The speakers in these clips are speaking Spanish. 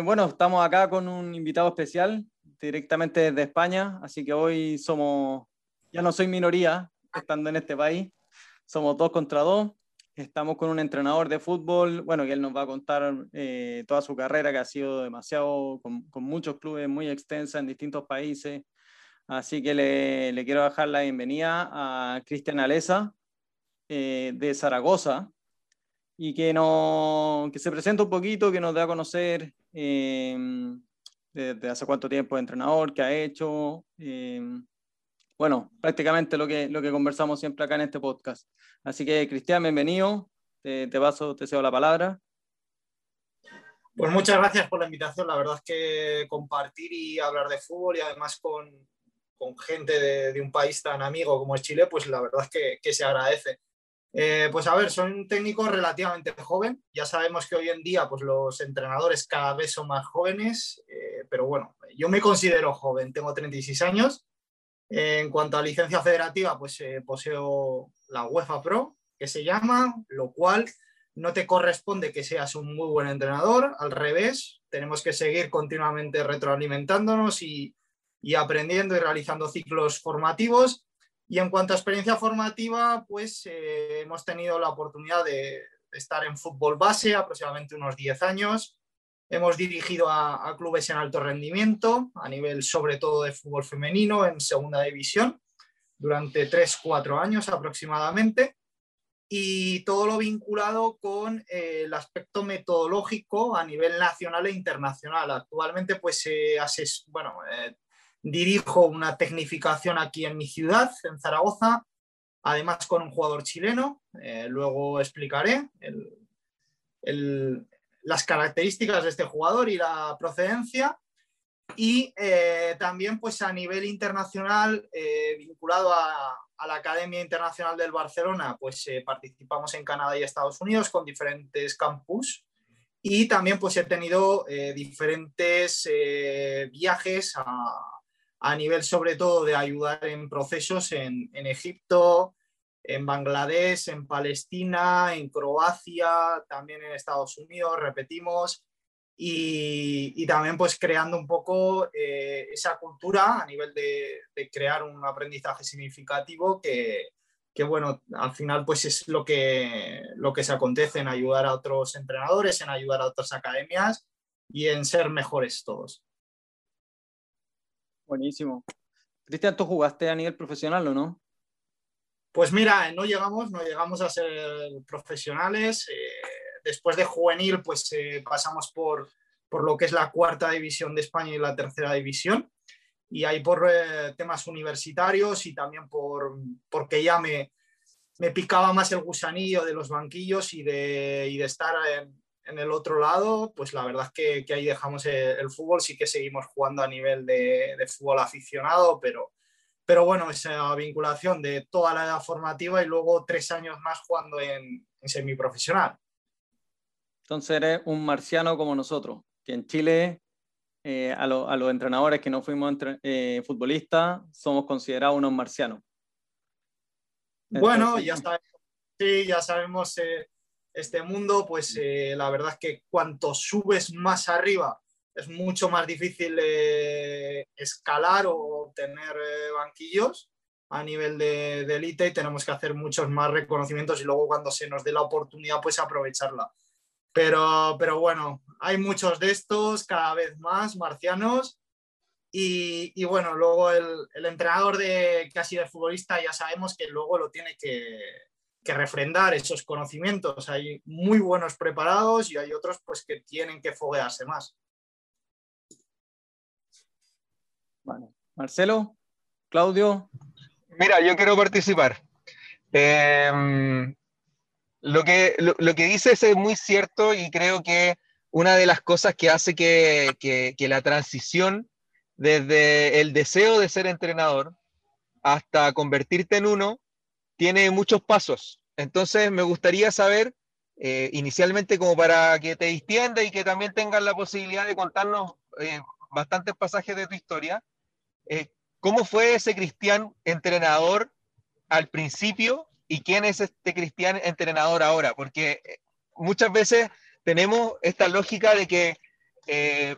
Eh, bueno, estamos acá con un invitado especial directamente desde España, así que hoy somos, ya no soy minoría estando en este país, somos dos contra dos. Estamos con un entrenador de fútbol, bueno, que él nos va a contar eh, toda su carrera, que ha sido demasiado, con, muchos clubes muy extensa en distintos países. Así que le, le quiero dejar la bienvenida a Cristian Alesa, eh, de Zaragoza, y que, no, que se presente un poquito, que nos dé a conocer eh, desde hace cuánto tiempo es entrenador, qué ha hecho. Eh, bueno, prácticamente lo que, lo que conversamos siempre acá en este podcast. Así que, Cristian, bienvenido. Te, te paso, te cedo la palabra. Pues muchas gracias por la invitación. La verdad es que compartir y hablar de fútbol y además con, con gente de, de, un país tan amigo como es Chile, pues la verdad es que, que se agradece. Eh, pues a ver, soy un técnico relativamente joven. Ya sabemos que hoy en día pues, los entrenadores cada vez son más jóvenes, eh, pero bueno, yo me considero joven, tengo 36 años. Eh, en cuanto a licencia federativa, pues poseo la UEFA Pro, que se llama, lo cual no te corresponde que seas un muy buen entrenador, al revés, tenemos que seguir continuamente retroalimentándonos y, y aprendiendo y realizando ciclos formativos y en cuanto a experiencia formativa, pues eh, hemos tenido la oportunidad de, estar en fútbol base aproximadamente unos 10 años. Hemos dirigido a, clubes en alto rendimiento, a nivel sobre todo de fútbol femenino en segunda división, durante 3-4 años aproximadamente. Y todo lo vinculado con eh, el aspecto metodológico a nivel nacional e internacional. Actualmente, pues, eh, bueno, eh, Dirijo una tecnificación aquí en mi ciudad, en Zaragoza, además con un jugador chileno. Eh, luego explicaré las características de este jugador y la procedencia. Y eh, también pues a nivel internacional, eh, vinculado a, la Academia Internacional del Barcelona, pues participamos en Canadá y Estados Unidos con diferentes campus. Y también pues he tenido diferentes viajes a, a nivel sobre todo de ayudar en procesos en, Egipto, en Bangladesh, en Palestina, en Croacia, también en Estados Unidos, repetimos, y, también pues creando un poco eh, esa cultura a nivel de, crear un aprendizaje significativo que, que, bueno, al final pues es lo que, lo que se acontece en ayudar a otros entrenadores, en ayudar a otras academias y en ser mejores todos. Buenísimo. Cristian, ¿tú jugaste a nivel profesional o no? Pues mira, no llegamos, no llegamos a ser profesionales. Eh, después de juvenil, pues eh, pasamos por, por lo que es la cuarta división de España y la tercera división. Y ahí por eh, temas universitarios y también por, porque ya me, me picaba más el gusanillo de los banquillos y de, y de estar en, en el otro lado, pues la verdad es que, ahí dejamos el, fútbol, sí que seguimos jugando a nivel de, fútbol aficionado, pero, pero bueno, esa vinculación de toda la edad formativa y luego tres años más jugando en, semiprofesional. Entonces eres un marciano como nosotros, que en Chile eh, a, los entrenadores que no fuimos eh, futbolistas somos considerados unos marcianos. bueno, ya sabemos, sí, ya sabemos eh, este mundo, pues eh, la verdad es que cuanto subes más arriba es mucho más difícil eh, escalar o tener eh, banquillos a nivel de, de élite y tenemos que hacer muchos más reconocimientos y luego cuando se nos dé la oportunidad pues aprovecharla. Pero, pero bueno, hay muchos de estos, cada vez más marcianos. Y, y bueno, luego el, el, entrenador de, que ha sido futbolista ya sabemos que luego lo tiene que, que refrendar esos conocimientos. Hay muy buenos preparados y hay otros pues, que tienen que foguearse más. Marcelo, Claudio. Mira, yo quiero participar. Em, lo, que, lo, que dices es muy cierto y creo que una de las cosas que hace que, que la transición desde el deseo de ser entrenador hasta convertirte en uno tiene muchos pasos. Entonces, me gustaría saber, eh, inicialmente, como para que te distienda y que también tengas la posibilidad de contarnos eh, bastantes pasajes de tu historia, eh, ¿cómo fue ese Cristian entrenador al principio y quién es este Cristian entrenador ahora? Porque muchas veces tenemos esta lógica de que eh,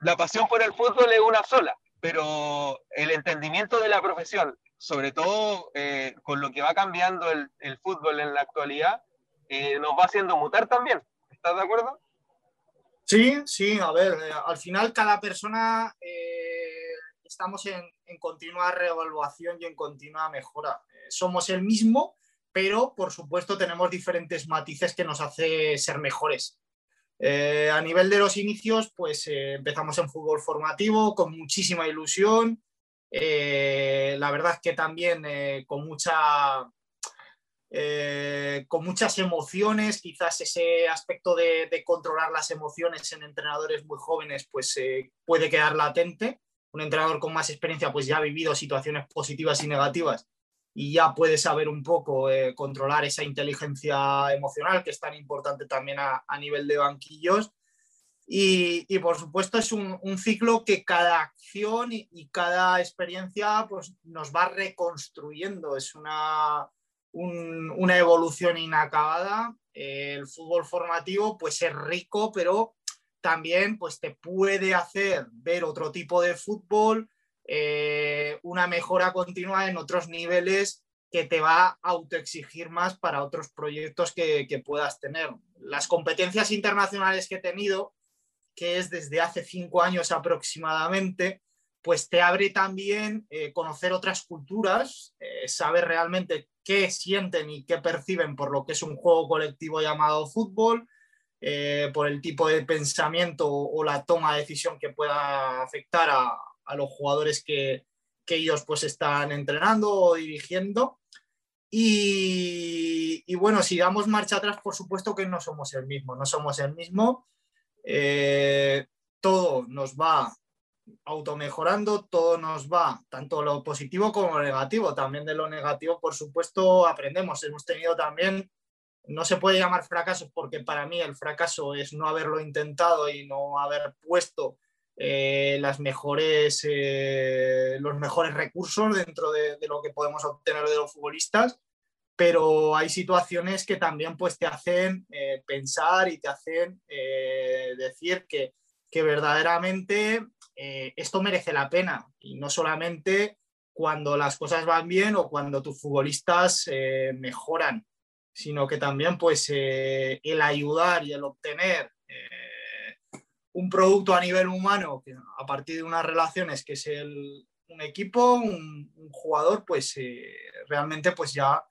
la pasión por el fútbol es una sola, pero el entendimiento de la profesión, sobre todo eh, con lo que va cambiando el, el fútbol en la actualidad, eh, nos va haciendo mutar también. ¿Estás de acuerdo? Sí, sí, a ver, al final cada persona estamos en, en, continua reevaluación y en continua mejora. somos el mismo, pero por supuesto tenemos diferentes matices que nos hace ser mejores. Eh, a nivel de los inicios, pues eh, empezamos en fútbol formativo con muchísima ilusión. Eh, la verdad es que también con, mucha, con muchas emociones, quizás ese aspecto de, de, controlar las emociones en entrenadores muy jóvenes pues puede quedar latente. Un entrenador con más experiencia pues ya ha vivido situaciones positivas y negativas y ya puede saber un poco eh, controlar esa inteligencia emocional que es tan importante también a nivel de banquillos. Y, por supuesto es un, ciclo que cada acción y, cada experiencia pues, nos va reconstruyendo. Es una, un, una evolución inacabada. El fútbol formativo pues es rico, pero también pues, te puede hacer ver otro tipo de fútbol, eh, una mejora continua en otros niveles que te va a autoexigir más para otros proyectos que, que, puedas tener. Las competencias internacionales que he tenido, que es desde hace cinco años aproximadamente, pues te abre también eh, conocer otras culturas, eh, saber realmente qué sienten y qué perciben por lo que es un juego colectivo llamado fútbol, eh, por el tipo de pensamiento o la toma de decisión que pueda afectar a, a los jugadores que, que, ellos pues están entrenando o dirigiendo. Y, y, bueno, si damos marcha atrás, por supuesto que no somos el mismo, no somos el mismo. Eh, todo nos va automejorando, todo nos va, tanto lo positivo como lo negativo. También de lo negativo, por supuesto, aprendemos. Hemos tenido también, no se puede llamar fracasos porque para mí el fracaso es no haberlo intentado y no haber puesto eh, las mejores, eh, los mejores recursos dentro de, de, lo que podemos obtener de los futbolistas, pero hay situaciones que también pues, te hacen eh, pensar y te hacen eh, decir que, que verdaderamente eh, esto merece la pena. Y no solamente cuando las cosas van bien o cuando tus futbolistas mejoran, sino que también pues el ayudar y el obtener un producto a nivel humano a partir de unas relaciones que es el, un equipo, un, un jugador, pues realmente pues ya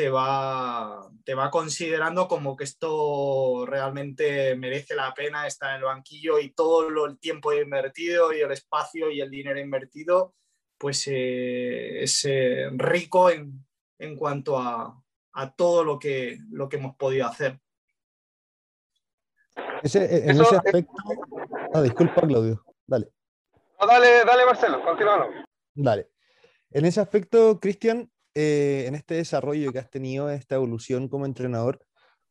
te va, te va considerando como que esto realmente merece la pena estar en el banquillo y todo lo, el tiempo invertido y el espacio y el dinero invertido, pues eh, es eh, rico en, en cuanto a, a, todo lo que, lo que hemos podido hacer. Ese, en Eso, ese aspecto. Ah, disculpa, Claudio. Dale. No, dale, dale, Marcelo, continuamos. Dale. En ese aspecto, Cristian, eh, en este desarrollo que has tenido, esta evolución como entrenador,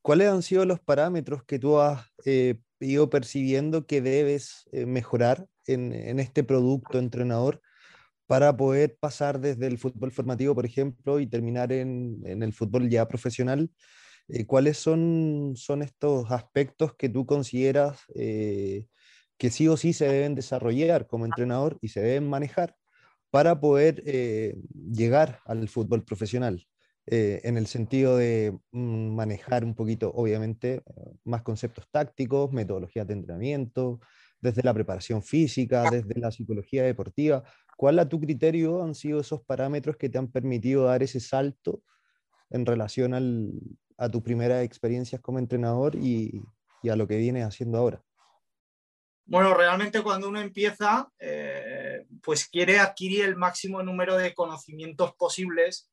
¿cuáles han sido los parámetros que tú has eh, ido percibiendo que debes eh, mejorar en, este producto entrenador para poder pasar desde el fútbol formativo, por ejemplo, y terminar en, el fútbol ya profesional? ¿cuáles son, estos aspectos que tú consideras que sí o sí se deben desarrollar como entrenador y se deben manejar para poder eh, llegar al fútbol profesional? Eh, en el sentido de mm, manejar un poquito, obviamente, más conceptos tácticos, metodologías de entrenamiento, desde la preparación física, desde la psicología deportiva. ¿Cuál a tu criterio han sido esos parámetros que te han permitido dar ese salto en relación al, a tus primeras experiencias como entrenador y, a lo que vienes haciendo ahora? Bueno, realmente cuando uno empieza, eh, pues quiere adquirir el máximo número de conocimientos posibles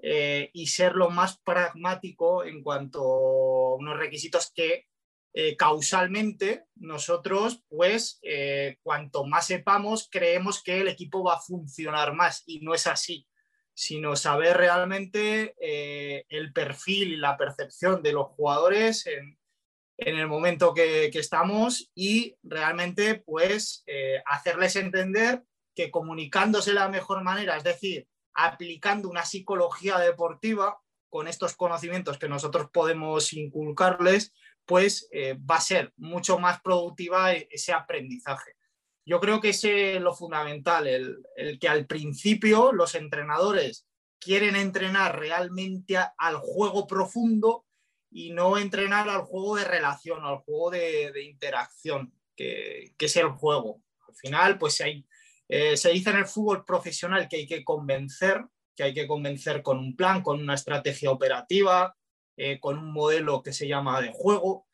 eh, y ser lo más pragmático en cuanto a unos requisitos que eh, causalmente nosotros, pues, eh, cuanto más sepamos, creemos que el equipo va a funcionar más. Y no es así sino saber realmente el perfil y la percepción de los jugadores en, en el momento que, que, estamos y realmente pues hacerles entender que comunicándose de la mejor manera, es decir, aplicando una psicología deportiva, con estos conocimientos que nosotros podemos inculcarles, pues eh, va a ser mucho más productiva e-, ese aprendizaje. Yo creo que es lo fundamental, el, que al principio los entrenadores quieren entrenar realmente al juego profundo y no entrenar al juego de relación, al juego de, interacción, que, es el juego. Al final, pues hay, eh, se dice en el fútbol profesional que hay que convencer, que hay que convencer con un plan, con una estrategia operativa, eh, con un modelo que se llama de juego,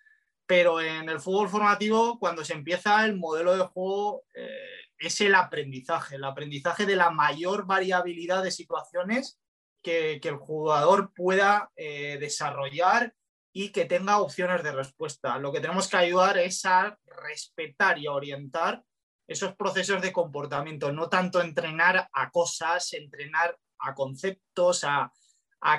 pero en el fútbol formativo, cuando se empieza el modelo de juego, eh, es el aprendizaje, el aprendizaje de la mayor variabilidad de situaciones que, el jugador pueda desarrollar y que tenga opciones de respuesta. Lo que tenemos que ayudar es a respetar y a orientar esos procesos de comportamiento, no tanto entrenar a cosas, entrenar a conceptos, a,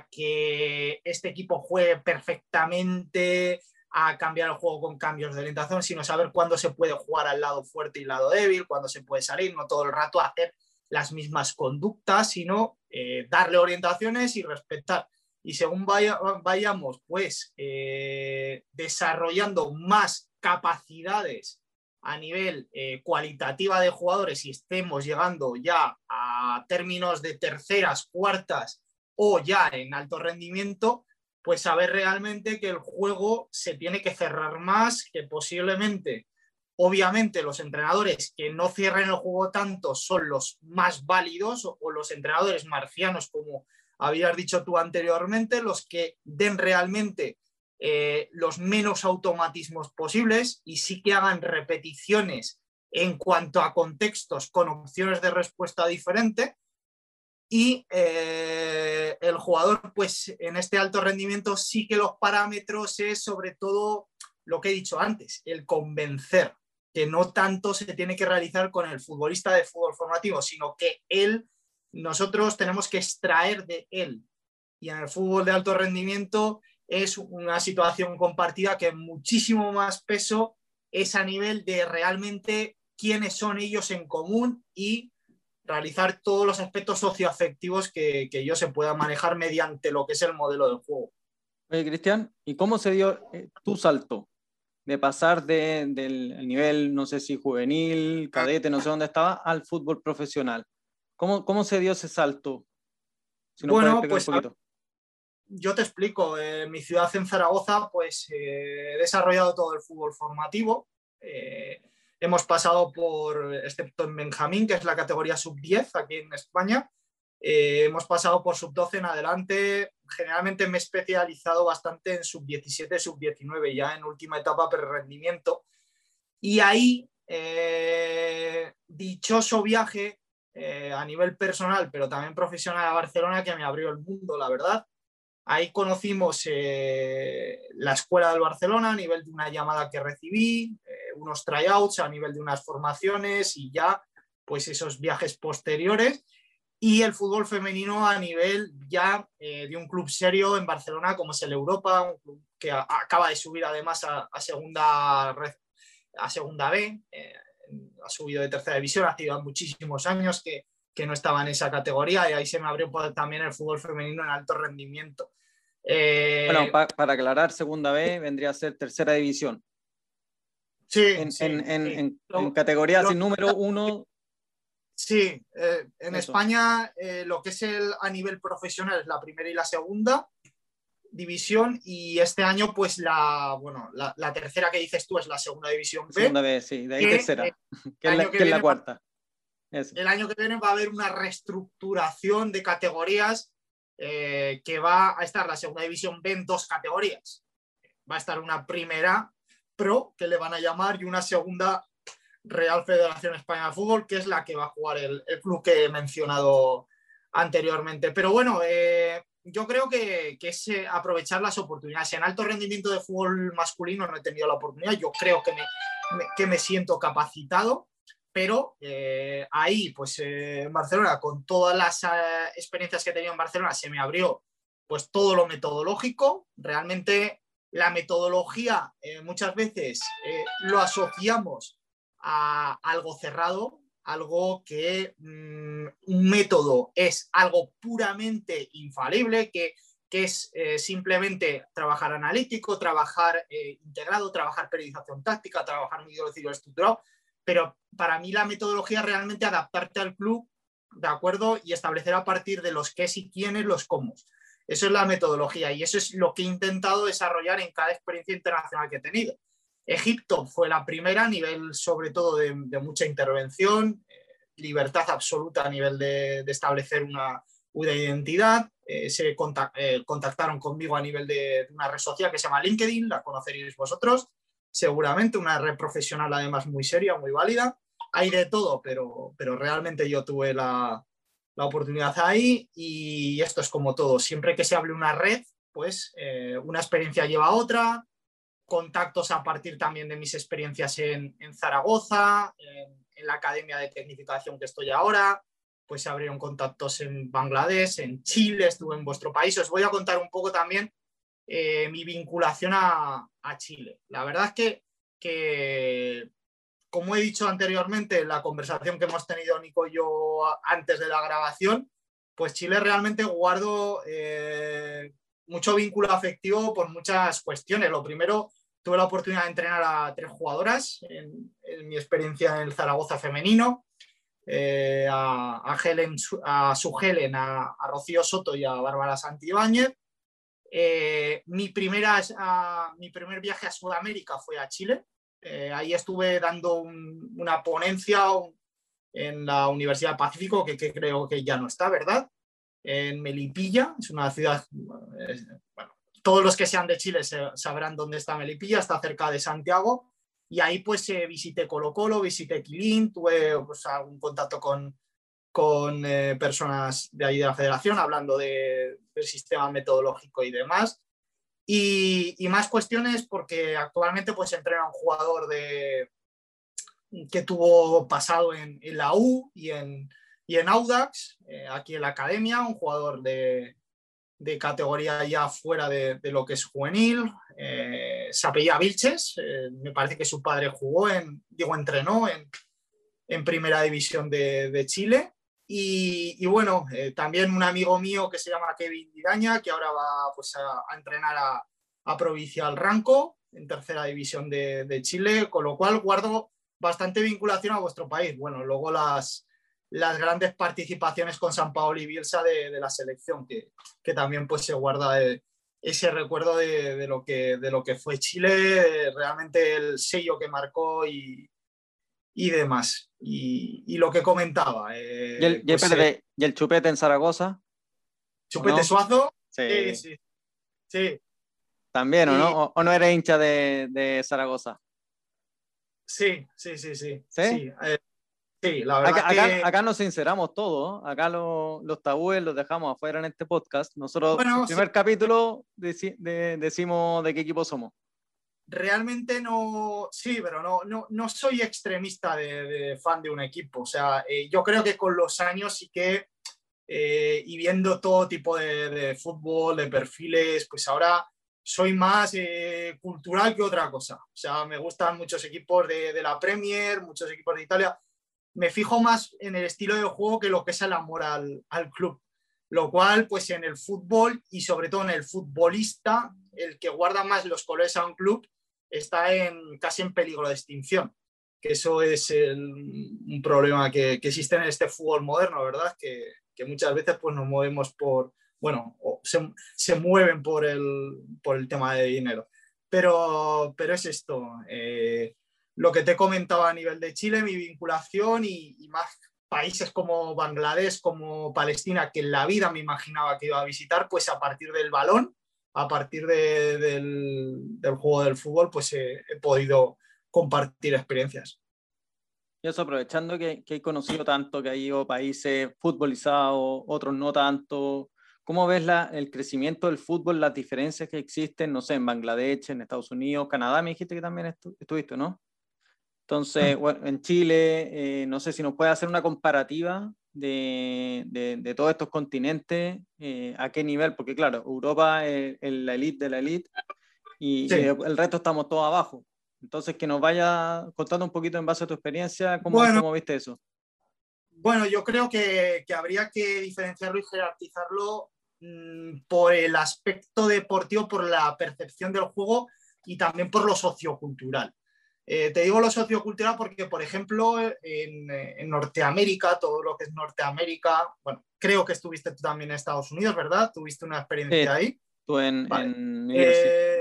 que este equipo juegue perfectamente, a cambiar el juego con cambios de orientación, sino saber cuándo se puede jugar al lado fuerte y al lado débil, cuándo se puede salir, no todo el rato hacer las mismas conductas, sino eh, darle orientaciones y respetar. Y según vayamos pues eh, desarrollando más capacidades a nivel eh, cualitativa de jugadores y estemos llegando ya a términos de terceras, cuartas o ya en alto rendimiento, pues saber realmente que el juego se tiene que cerrar más, que posiblemente, obviamente los entrenadores que no cierren el juego tanto son los más válidos o los entrenadores marcianos como habías dicho tú anteriormente, los que den realmente eh, los menos automatismos posibles y sí que hagan repeticiones en cuanto a contextos con opciones de respuesta diferente. Y eh, el jugador, pues en este alto rendimiento sí que los parámetros es sobre todo lo que he dicho antes, el convencer, que no tanto se tiene que realizar con el futbolista de fútbol formativo, sino que él nosotros tenemos que extraer de él. Y en el fútbol de alto rendimiento es una situación compartida que muchísimo más peso es a nivel de realmente quiénes son ellos en común y realizar todos los aspectos socioafectivos que, que ellos se puedan manejar mediante lo que es el modelo del juego. Oye, Cristian, ¿y cómo se dio eh, tu salto? De pasar del nivel, no sé si juvenil, cadete, no sé dónde estaba, al fútbol profesional. ¿Cómo, se dio ese salto? bueno, pues yo te explico. En mi ciudad, en Zaragoza, pues eh, he desarrollado todo el fútbol formativo. Eh, hemos pasado por, excepto en Benjamín, que es la categoría sub-10 aquí en España, eh, hemos pasado por sub-12 en adelante. Generalmente me he especializado bastante en sub-17, sub-19, ya en última etapa pre-rendimiento. Y ahí, dichoso viaje, eh, a nivel personal, pero también profesional a Barcelona, que me abrió el mundo, la verdad. Ahí conocimos eh, la escuela del Barcelona a nivel de una llamada que recibí, eh, unos tryouts a nivel de unas formaciones y ya pues esos viajes posteriores y el fútbol femenino a nivel ya de un club serio en Barcelona como es el Europa, un club que acaba de subir además a, segunda, a segunda B ha subido de tercera división, hace muchísimos años que, no estaba en esa categoría y ahí se me abrió también el fútbol femenino en alto rendimiento. Eh, bueno, para aclarar, segunda B vendría a ser tercera división. Sí. En, categorías sin número uno. Sí, eh, en España eh, lo que es el a nivel profesional es la primera y la segunda división y este año pues la, bueno, la, tercera que dices tú es la segunda división B. Segunda B, sí, de ahí tercera, que, es la, cuarta. El año que viene va a haber una reestructuración de categorías eh, que va a estar la segunda división B en dos categorías. Va a estar una primera pro, que le van a llamar, y una segunda Real Federación Española de Fútbol, que es la que va a jugar el, club que he mencionado anteriormente. Pero bueno, eh, yo creo que, es eh, aprovechar las oportunidades. En alto rendimiento de fútbol masculino no he tenido la oportunidad, yo creo que me, que me siento capacitado, pero eh, ahí, pues eh, en Barcelona, con todas las experiencias que he tenido en Barcelona, se me abrió pues todo lo metodológico. Realmente la metodología muchas veces lo asociamos a algo cerrado, algo que mm, un método es algo puramente infalible, que, que es eh, simplemente trabajar analítico, trabajar eh, integrado, trabajar periodización táctica, trabajar ciclo estructurado, pero para mí la metodología es realmente adaptarte al club, ¿de acuerdo? Y establecer a partir de los qué y quiénes los cómo. Eso es la metodología y eso es lo que he intentado desarrollar en cada experiencia internacional que he tenido. Egipto fue la primera a nivel sobre todo de, mucha intervención, eh, libertad absoluta a nivel de, establecer una, identidad. Eh, se eh, contactaron conmigo a nivel de, una red social que se llama LinkedIn, la conoceréis vosotros, seguramente una red profesional además muy seria, muy válida. Hay de todo, pero, pero realmente yo tuve la, la oportunidad ahí y esto es como todo. Siempre que se hable una red, pues una experiencia lleva a otra, contactos a partir también de mis experiencias en, Zaragoza, en, la Academia de Tecnificación que estoy ahora, pues se abrieron contactos en Bangladesh, en Chile, estuve en vuestro país. Os voy a contar un poco también eh, mi vinculación a, Chile. La verdad es que, como he dicho anteriormente, en la conversación que hemos tenido Nico y yo antes de la grabación, pues Chile realmente guardo eh, mucho vínculo afectivo por muchas cuestiones. Lo primero, tuve la oportunidad de entrenar a tres jugadoras en, mi experiencia en el Zaragoza femenino, eh, a, Helen, a su Helen, a, Rocío Soto y a Bárbara Santibáñez. Eh, mi, primera, mi primer viaje a Sudamérica fue a Chile. Eh, ahí estuve dando una ponencia en la Universidad Pacífico, que, creo que ya no está, ¿verdad? en Melipilla, es una ciudad, bueno, todos los que sean de Chile sabrán dónde está Melipilla, está cerca de Santiago, y ahí pues eh, visité Colo Colo, visité Quilín, tuve pues, contacto con, con eh, personas de ahí de la federación hablando de, del sistema metodológico y demás. Y, y, más cuestiones porque actualmente pues entrena un jugador de, que tuvo pasado en, en la U y en, y en Audax, eh, aquí en la academia, un jugador de, categoría ya fuera de, lo que es juvenil, eh, se apellía Vilches, eh, me parece que su padre jugó en, digo, entrenó en, primera división de, Chile. Y, bueno, también un amigo mío que se llama Kevin Didaña, que ahora va pues, a, entrenar a, a, Provincial Ranco en tercera división de, Chile, con lo cual guardo bastante vinculación a vuestro país. Bueno, luego las, las grandes participaciones con San Paolo y Bielsa de, la selección, que, que, también pues se guarda eh, ese recuerdo de, lo que, de lo que fue Chile, realmente el sello que marcó y, y demás. Y, lo que comentaba. Eh, ¿Y, el, pues, eh, ¿Y, el, chupete en Zaragoza? ¿Chupete Suazo? Sí. sí, sí. También, ¿o no? ¿O, no eres hincha de, de Zaragoza? Sí, sí, sí, sí. ¿Sí? acá, nos sinceramos todos, acá los tabúes los dejamos afuera en este podcast. Nosotros, en el primer capítulo, decimos de qué equipo somos. Realmente no, sí, pero no, no, no soy extremista de, fan de un equipo. O sea, eh, yo creo que con los años sí que, eh, y viendo todo tipo de, fútbol, de perfiles, pues ahora soy más eh, cultural que otra cosa. O sea, me gustan muchos equipos de, de, la Premier, muchos equipos de Italia me fijo más en el estilo de juego que lo que es el amor al, club. Lo cual, pues en el fútbol y sobre todo en el futbolista, el que guarda más los colores a un club está en, casi en peligro de extinción. Que eso es un problema que, existe en este fútbol moderno, ¿verdad? Que, muchas veces pues, nos movemos por, bueno, se, mueven por el, por el tema de dinero. Pero, pero es esto. Eh, lo que te he comentado a nivel de Chile, mi vinculación y, más países como Bangladesh, como Palestina, que en la vida me imaginaba que iba a visitar, pues a partir del balón, a partir del, juego del fútbol, pues he, podido compartir experiencias. Y eso aprovechando que, que he conocido tanto, que hay países futbolizados, otros no tanto, ¿cómo ves la, el crecimiento del fútbol, las diferencias que existen, no sé, en Bangladesh, en Estados Unidos, Canadá, me dijiste que también estuviste, ¿no? Entonces, bueno, en Chile, eh, no sé si nos puede hacer una comparativa de, de, todos estos continentes, eh, a qué nivel, porque claro, Europa es, la elite de la elite y, el resto estamos todos abajo. Entonces, que nos vaya contando un poquito en base a tu experiencia, ¿cómo, ¿cómo viste eso? Bueno, yo creo que, que, habría que diferenciarlo y jerarquizarlo mm, por el aspecto deportivo, por la percepción del juego y también por lo sociocultural. Eh, te digo lo sociocultural porque, por ejemplo, en, Norteamérica, todo lo que es Norteamérica, bueno, creo que estuviste tú también en Estados Unidos, ¿verdad? ¿Tuviste una experiencia ahí? Tú en, eh,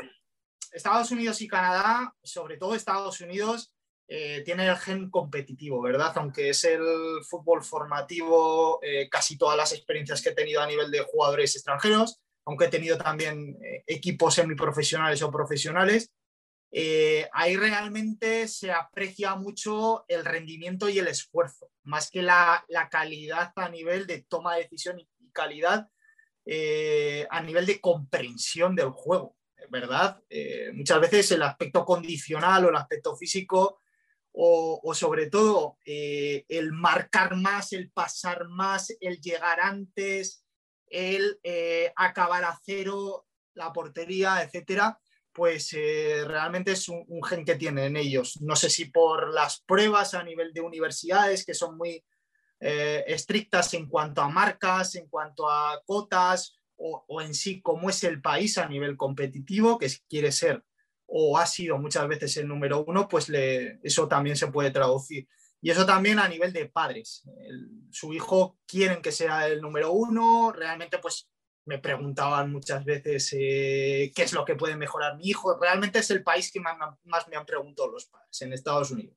Estados Unidos y Canadá, sobre todo Estados Unidos, eh, tiene el gen competitivo, ¿verdad? Aunque es el fútbol formativo, casi todas las experiencias que he tenido a nivel de jugadores extranjeros, aunque he tenido también equipos semiprofesionales o profesionales, eh, ahí realmente se aprecia mucho el rendimiento y el esfuerzo, más que la, calidad a nivel de toma de decisión y, calidad eh, a nivel de comprensión del juego, ¿verdad? Eh, muchas veces el aspecto condicional o el aspecto físico o, sobre todo el marcar más, el pasar más, el llegar antes, el acabar a cero la portería, etcétera, pues eh, realmente es un, gen que tienen ellos. No sé si por las pruebas a nivel de universidades, que son muy eh, estrictas en cuanto a marcas, en cuanto a cotas, o, en sí cómo es el país a nivel competitivo, que quiere ser o ha sido muchas veces el número uno, pues eso también se puede traducir. Y eso también a nivel de padres. su hijo quieren que sea el número uno, realmente pues me preguntaban muchas veces eh, qué es lo que puede mejorar mi hijo. Realmente es el país que más, me han preguntado los padres en Estados Unidos.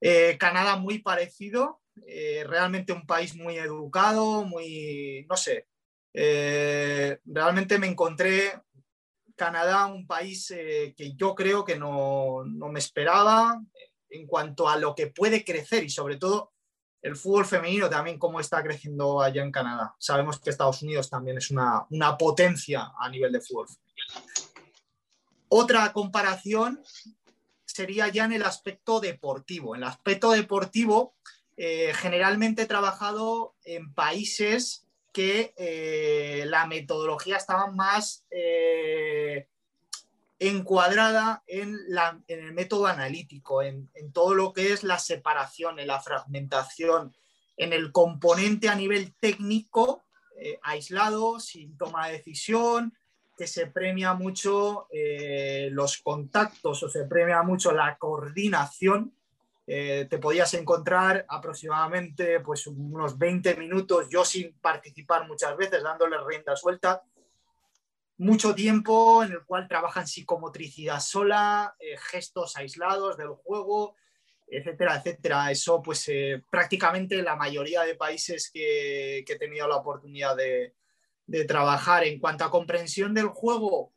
Eh, Canadá muy parecido, eh, realmente un país muy educado, muy, no sé, realmente me encontré Canadá un país que yo creo que no, no me esperaba en cuanto a lo que puede crecer y sobre todo el fútbol femenino también cómo está creciendo allá en Canadá. Sabemos que Estados Unidos también es una, potencia a nivel de fútbol femenino. Otra comparación sería ya en el aspecto deportivo. En el aspecto deportivo, eh, generalmente he trabajado en países que eh, la metodología estaba más eh, encuadrada en, el método analítico, en, todo lo que es la separación, en la fragmentación, en el componente a nivel técnico, eh, aislado, sin toma de decisión, que se premia mucho eh, los contactos o se premia mucho la coordinación. Eh, te podías encontrar aproximadamente pues, unos 20 minutos, yo sin participar muchas veces, dándole rienda suelta, mucho tiempo en el cual trabajan psicomotricidad sola, eh, gestos aislados del juego, etcétera, etcétera. Eso, pues eh, prácticamente la mayoría de países que, he tenido la oportunidad de, trabajar en cuanto a comprensión del juego,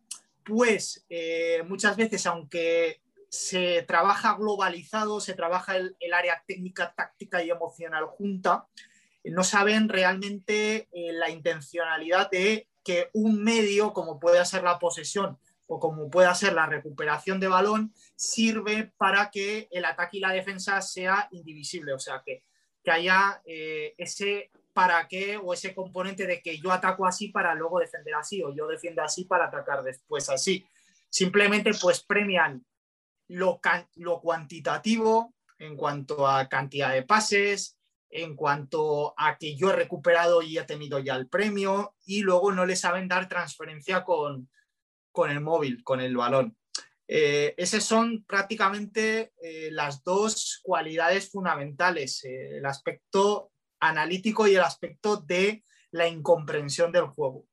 pues eh, muchas veces, aunque se trabaja globalizado, se trabaja el, el área técnica, táctica y emocional junta, no saben realmente la intencionalidad de que un medio, como puede ser la posesión o como pueda ser la recuperación de balón, sirve para que el ataque y la defensa sea indivisible, o sea, que, que haya eh, ese para qué o ese componente de que yo ataco así para luego defender así o yo defiendo así para atacar después así. Simplemente pues premian lo, lo cuantitativo en cuanto a cantidad de pases, en cuanto a que yo he recuperado y he tenido ya el premio y luego no le saben dar transferencia con, el móvil, con el balón. Eh, esas son prácticamente eh, las dos cualidades fundamentales, eh, el aspecto analítico y el aspecto de la incomprensión del juego.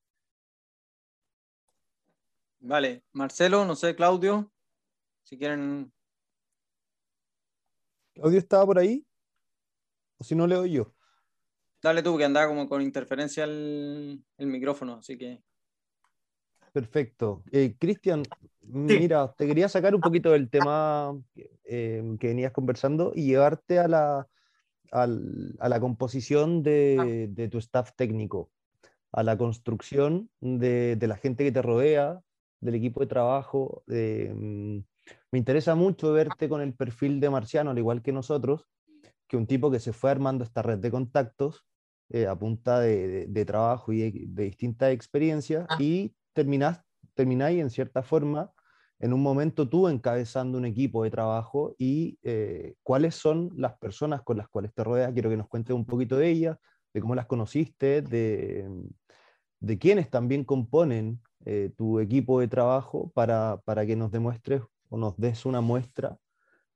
Vale, Marcelo, no sé, Claudio, si quieren... Claudio estaba por ahí o si no leo yo. Dale tú, que andaba como con interferencia el, micrófono, así que. Perfecto. Eh, Cristian, mira, te quería sacar un poquito del tema eh, que venías conversando y llevarte a la, a la composición de, de, tu staff técnico, a la construcción de, de, la gente que te rodea, del equipo de trabajo. Mm, me interesa mucho verte con el perfil de Marciano, al igual que nosotros, que un tipo que se fue armando esta red de contactos eh, a punta de, trabajo y de, distintas experiencias ah. y terminás, termináis en cierta forma en un momento tú encabezando un equipo de trabajo y eh, cuáles son las personas con las cuales te rodeas. Quiero que nos cuentes un poquito de ellas, de cómo las conociste, de, de quienes también componen eh, tu equipo de trabajo para, para, que nos demuestres o nos des una muestra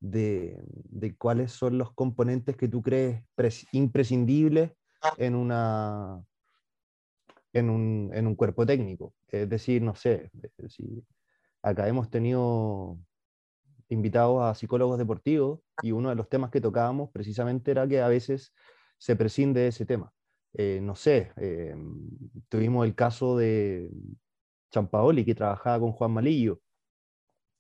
de, de cuáles son los componentes que tú crees imprescindibles en, una, en, un, en un cuerpo técnico. Es decir, no sé, si acá hemos tenido invitados a psicólogos deportivos y uno de los temas que tocábamos precisamente era que a veces se prescinde de ese tema. Eh, no sé, eh, tuvimos el caso de Champaoli que trabajaba con Juan Malillo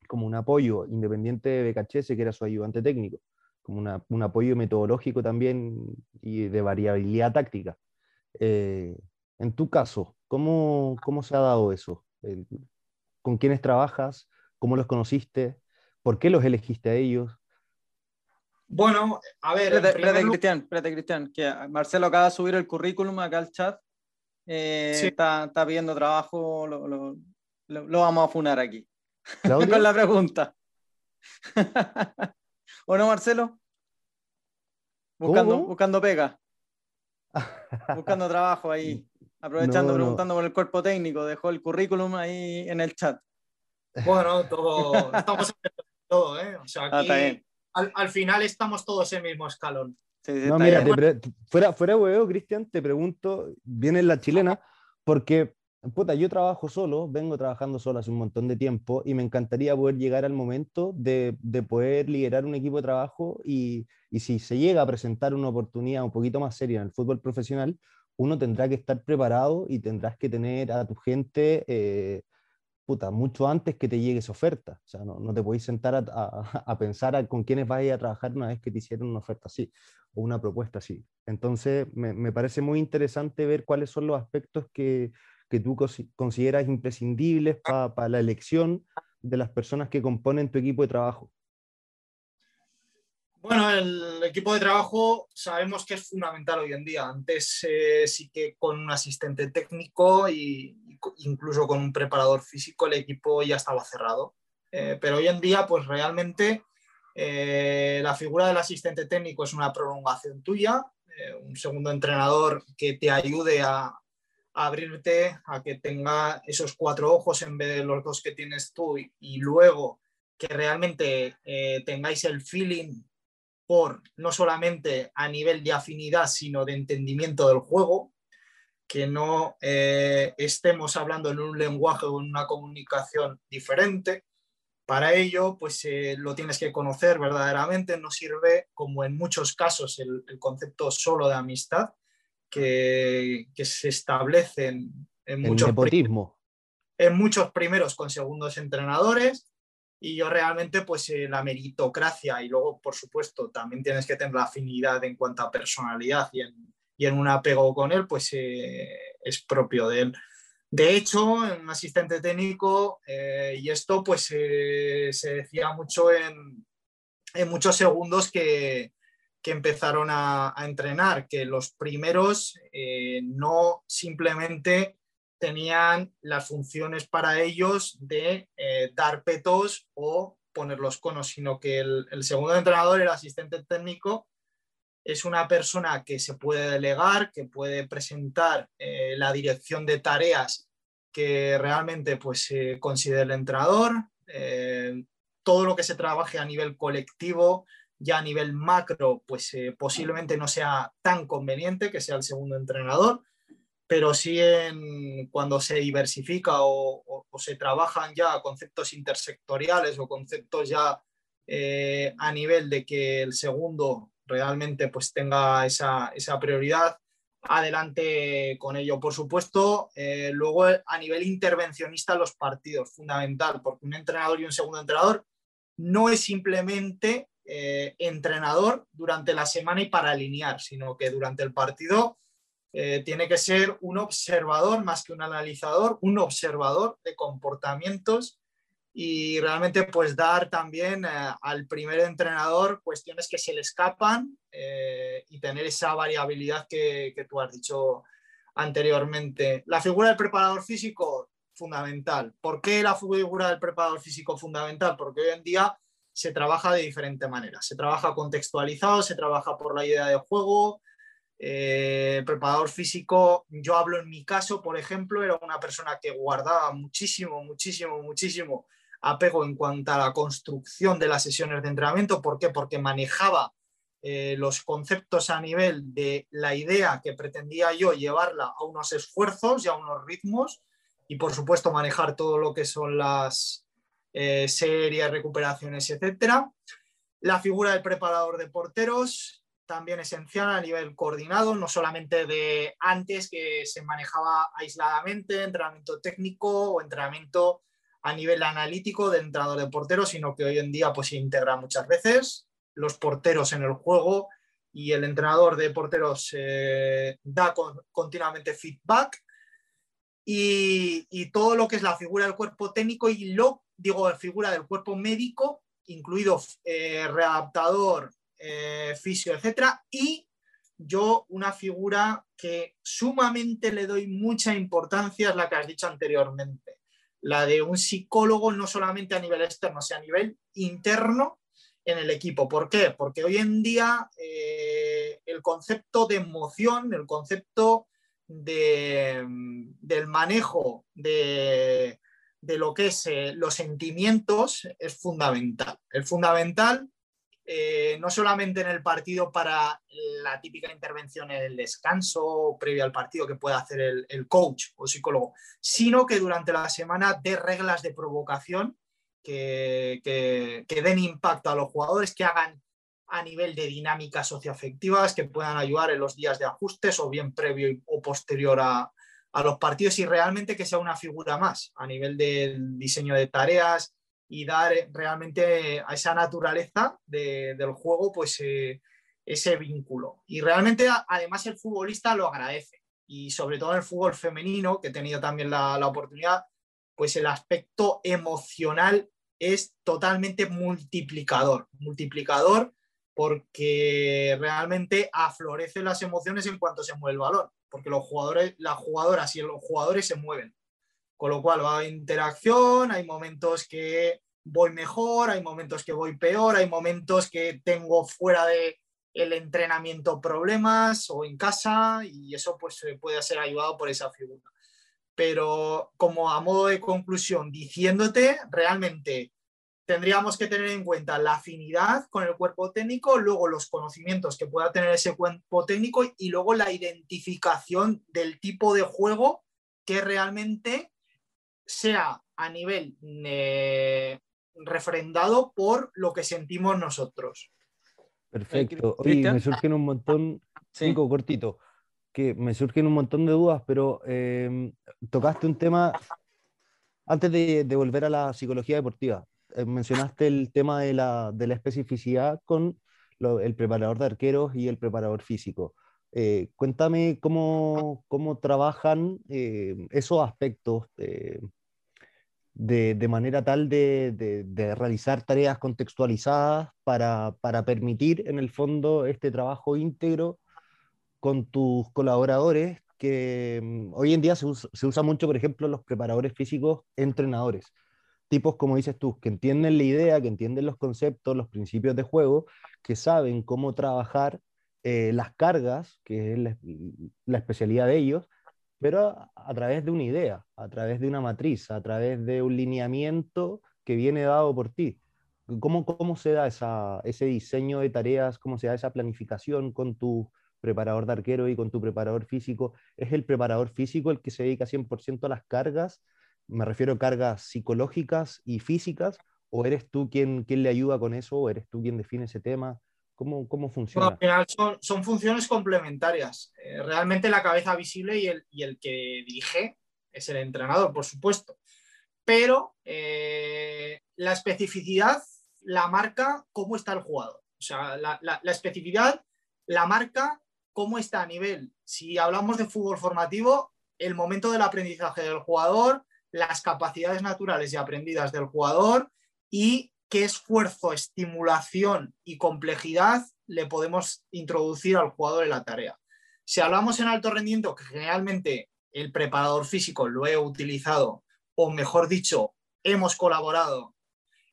como un apoyo independiente de Becachese, que era su ayudante técnico, como un apoyo metodológico también y de variabilidad táctica. Eh, en tu caso, ¿cómo, ¿cómo, se ha dado eso? ¿Con quiénes trabajas? ¿Cómo los conociste? ¿Por qué los elegiste a ellos? Bueno, a ver. Espérate, Cristian, espérate, Cristian, que Marcelo acaba de subir el currículum acá al chat. Eh, está, está, pidiendo trabajo, lo, lo, lo, vamos a funar aquí. Con la pregunta. ¿O no, Marcelo? Buscando, buscando pega. buscando trabajo ahí. Aprovechando, preguntando por el cuerpo técnico. Dejó el currículum ahí en el chat. Bueno, todo, estamos todo, ¿eh? O sea, ah, aquí, al, final estamos todos en el mismo escalón. no, mira, fuera, fuera huevo, Cristian, te pregunto, viene la chilena, porque puta, yo trabajo solo, vengo trabajando solo hace un montón de tiempo y me encantaría poder llegar al momento de, de poder liderar un equipo de trabajo y, y, si se llega a presentar una oportunidad un poquito más seria en el fútbol profesional, uno tendrá que estar preparado y tendrás que tener a tu gente eh, mucho antes que te llegue esa oferta. O sea, no, no te podéis sentar a, a, pensar con quiénes vais a trabajar una vez que te hicieron una oferta así o una propuesta así. Entonces, me, me parece muy interesante ver cuáles son los aspectos que, que tú consideras imprescindibles para la elección de las personas que componen tu equipo de trabajo. Bueno, el equipo de trabajo sabemos que es fundamental hoy en día. Antes eh, sí que con un asistente técnico e incluso con un preparador físico el equipo ya estaba cerrado. Eh, pero hoy en día, pues realmente eh, la figura del asistente técnico es una prolongación tuya, un segundo entrenador que te ayude a, abrirte, a que tenga esos cuatro ojos en vez de los dos que tienes tú y, luego que realmente tengáis el feeling por no solamente a nivel de afinidad, sino de entendimiento del juego, que no eh, estemos hablando en un lenguaje o en una comunicación diferente. Para ello, pues eh, lo tienes que conocer verdaderamente. No sirve, como en muchos casos, el, concepto solo de amistad, que, se establece en, muchos, en muchos primeros con segundos entrenadores y yo realmente pues eh, la meritocracia y luego por supuesto también tienes que tener la afinidad en cuanto a personalidad y en, y en un apego con él pues eh, es propio de él. De hecho, un asistente técnico, eh, y esto pues se decía mucho en, en muchos segundos que, que empezaron a, entrenar, que los primeros no simplemente tenían las funciones para ellos de eh, dar petos o poner los conos, sino que el, segundo entrenador, el asistente técnico, es una persona que se puede delegar, que puede presentar eh, la dirección de tareas que realmente pues, considere el entrenador, eh, todo lo que se trabaje a nivel colectivo, ya a nivel macro, pues posiblemente no sea tan conveniente que sea el segundo entrenador, pero sí en, cuando se diversifica o, se trabajan ya conceptos intersectoriales o conceptos ya eh, a nivel de que el segundo realmente pues tenga esa, prioridad, adelante con ello. Por supuesto, eh, luego a nivel intervencionista los partidos, fundamental, porque un entrenador y un segundo entrenador no es simplemente eh, entrenador durante la semana y para alinear, sino que durante el partido eh, tiene que ser un observador más que un analizador, un observador de comportamientos y realmente pues dar también eh, al primer entrenador cuestiones que se le escapan y tener esa variabilidad que, que, tú has dicho anteriormente. La figura del preparador físico, fundamental. ¿Por qué la figura del preparador físico fundamental? Porque hoy en día se trabaja de diferente manera. Se trabaja contextualizado, se trabaja por la idea de juego, Eh, preparador físico, yo hablo en mi caso, por ejemplo, era una persona que guardaba muchísimo, muchísimo, muchísimo apego en cuanto a la construcción de las sesiones de entrenamiento. ¿Por qué? Porque manejaba eh, los conceptos a nivel de la idea que pretendía yo llevarla a unos esfuerzos y a unos ritmos y por supuesto manejar todo lo que son las eh, recuperaciones, etcétera. La figura del preparador de porteros, también esencial a nivel coordinado, no solamente de antes que se manejaba aisladamente, entrenamiento técnico o entrenamiento a nivel analítico de entrenador de porteros, sino que hoy en día pues se integra muchas veces los porteros en el juego y el entrenador de porteros eh, da continuamente feedback y, y, todo lo que es la figura del cuerpo técnico y lo, digo, figura del cuerpo médico, incluido eh, readaptador, eh, fisio, etcétera, y yo una figura que sumamente le doy mucha importancia es la que has dicho anteriormente, la de un psicólogo no solamente a nivel externo, sino a nivel interno en el equipo. ¿Por qué? Porque hoy en día eh, el concepto de emoción, el concepto de, del manejo de, de, lo que es eh, los sentimientos es fundamental. Es fundamental eh, no solamente en el partido para la típica intervención en el descanso previo al partido que puede hacer el, coach o psicólogo, sino que durante la semana de reglas de provocación que, que, den impacto a los jugadores, que hagan a nivel de dinámicas socioafectivas, que puedan ayudar en los días de ajustes o bien previo o posterior a, a los partidos y realmente que sea una figura más a nivel del diseño de tareas, y dar realmente a esa naturaleza del juego pues eh, ese vínculo. Y realmente además el futbolista lo agradece. Y sobre todo en el fútbol femenino, que he tenido también la, oportunidad, pues el aspecto emocional es totalmente multiplicador, multiplicador porque realmente aflorece las emociones en cuanto se mueve el balón, porque los jugadores, las jugadoras y los jugadores se mueven. Con lo cual va a haber interacción, hay momentos que voy mejor, hay momentos que voy peor, hay momentos que tengo fuera de el entrenamiento problemas o en casa y eso pues puede ser ayudado por esa figura. Pero como a modo de conclusión, diciéndote, realmente tendríamos que tener en cuenta la afinidad con el cuerpo técnico, luego los conocimientos que pueda tener ese cuerpo técnico y luego la identificación del tipo de juego que realmente sea a nivel eh, refrendado por lo que sentimos nosotros. Perfecto. Oye, me surgen un montón, cinco cortito, que me surgen un montón de dudas, pero em, tocaste un tema, antes de, volver a la psicología deportiva, eh, mencionaste el tema de la, de la especificidad con el preparador de arqueros y el preparador físico. Eh, cuéntame cómo, cómo trabajan eh, esos aspectos de, manera tal de, realizar tareas contextualizadas para, permitir en el fondo este trabajo íntegro con tus colaboradores, que mm, hoy en día se usa, mucho, por ejemplo, los preparadores físicos entrenadores. Tipos, como dices tú, que entienden la idea, que entienden los conceptos, los principios de juego, que saben cómo trabajar eh, las cargas, que es la especialidad de ellos, pero a, través de una idea, a través de una matriz, a través de un lineamiento que viene dado por ti. ¿Cómo, cómo se da esa, ese diseño de tareas? ¿Cómo se da esa planificación con tu preparador de arquero y con tu preparador físico? ¿Es el preparador físico el que se dedica 100% a las cargas? Me refiero a cargas psicológicas y físicas. ¿O eres tú quien, quien le ayuda con eso? ¿O eres tú quien define ese tema? ¿Cómo, cómo funciona? son, funciones complementarias. Eh, realmente la cabeza visible y el, y el, que dirige es el entrenador, por supuesto. Pero eh, la especificidad la marca cómo está el jugador. O sea, la, la, la especificidad la marca cómo está a nivel. Si hablamos de fútbol formativo, el momento del aprendizaje del jugador, las capacidades naturales y aprendidas del jugador y qué esfuerzo, estimulación y complejidad le podemos introducir al jugador en la tarea. Si hablamos en alto rendimiento, que generalmente el preparador físico lo he utilizado, o mejor dicho, hemos colaborado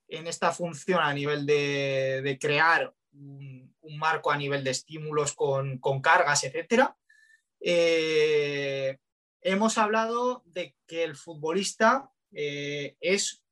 en esta función a nivel de, crear un, marco a nivel de estímulos con, cargas, etc. Eh, hemos hablado de que el futbolista eh, es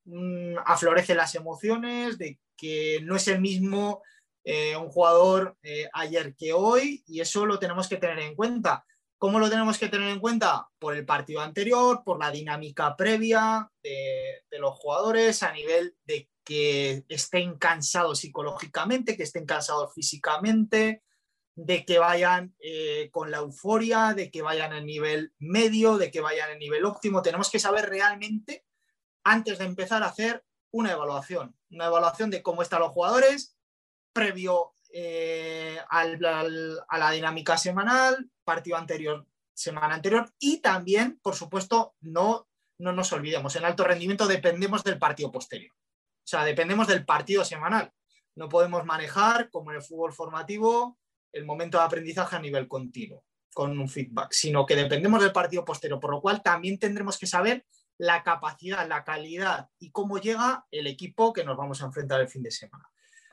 aflorece las emociones, de que no es el mismo eh, un jugador ayer que hoy y eso lo tenemos que tener en cuenta. ¿Cómo lo tenemos que tener en cuenta? Por el partido anterior, por la dinámica previa de, de los jugadores a nivel de que estén cansados psicológicamente, que estén cansados físicamente, de que vayan eh, con la euforia, de que vayan en nivel medio, de que vayan en nivel óptimo. Tenemos que saber realmente, antes de empezar a hacer una evaluación, una evaluación de cómo están los jugadores previo eh, a la dinámica semanal, partido anterior, semana anterior y también, por supuesto, no, no nos olvidemos, en alto rendimiento dependemos del partido posterior. O sea, dependemos del partido semanal. No podemos manejar, como en el fútbol formativo, el momento de aprendizaje a nivel continuo, con un feedback, sino que dependemos del partido posterior, por lo cual también tendremos que saber la capacidad, la calidad y cómo llega el equipo que nos vamos a enfrentar el fin de semana.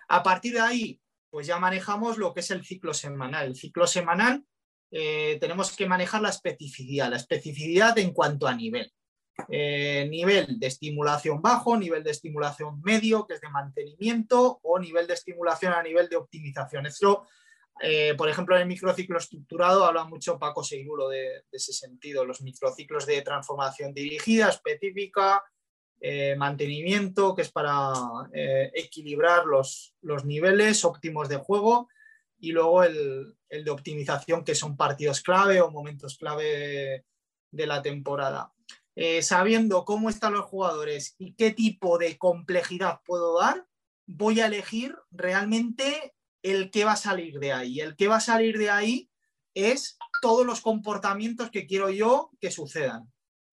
A partir de ahí, pues ya manejamos lo que es el ciclo semanal. El ciclo semanal eh, tenemos que manejar la especificidad, la especificidad en cuanto a nivel. Eh, nivel de estimulación bajo, nivel de estimulación medio, que es de mantenimiento, o nivel de estimulación a nivel de optimización. Esto, eh, por ejemplo, en el microciclo estructurado habla mucho Paco Seguro de, ese sentido, los microciclos de transformación dirigida, específica, eh, mantenimiento, que es para equilibrar los, niveles óptimos de juego, y luego el, de optimización, que son partidos clave o momentos clave de la temporada. Eh, sabiendo cómo están los jugadores y qué tipo de complejidad puedo dar, voy a elegir realmente el que va a salir de ahí. El que va a salir de ahí es todos los comportamientos que quiero yo que sucedan.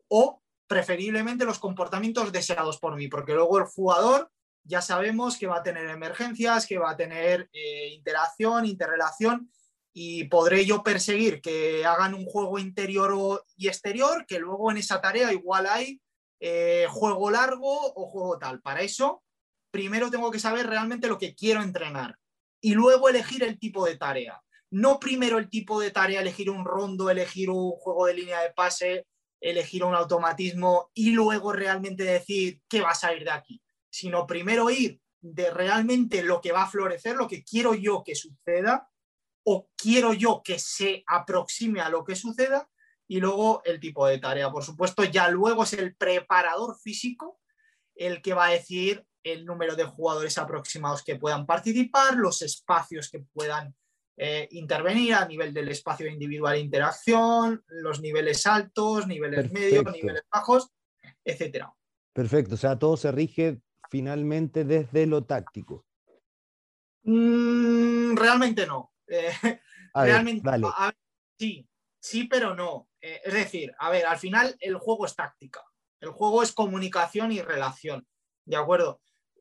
O preferiblemente los comportamientos deseados por mí, porque luego el jugador ya sabemos que va a tener emergencias, que va a tener eh, interacción, interrelación y podré yo perseguir que hagan un juego interior y exterior, que luego en esa tarea igual hay eh, juego largo o juego tal. Para eso, primero tengo que saber realmente lo que quiero entrenar y luego elegir el tipo de tarea. No primero el tipo de tarea, elegir un rondo, elegir un juego de línea de pase, elegir un automatismo y luego realmente decir qué va a salir de aquí, sino primero ir de realmente lo que va a florecer, lo que quiero yo que suceda o quiero yo que se aproxime a lo que suceda y luego el tipo de tarea. Por supuesto, ya luego es el preparador físico el que va a decir el número de jugadores aproximados que puedan participar, los espacios que puedan eh, intervenir a nivel del espacio individual de interacción, los niveles altos, niveles medios, niveles bajos, etc. Perfecto, o sea, todo se rige finalmente desde lo táctico. Mm, realmente no. Eh, realmente, sí, sí, pero no. Eh, es decir, a ver, al final el juego es táctica, el juego es comunicación y relación, ¿de acuerdo?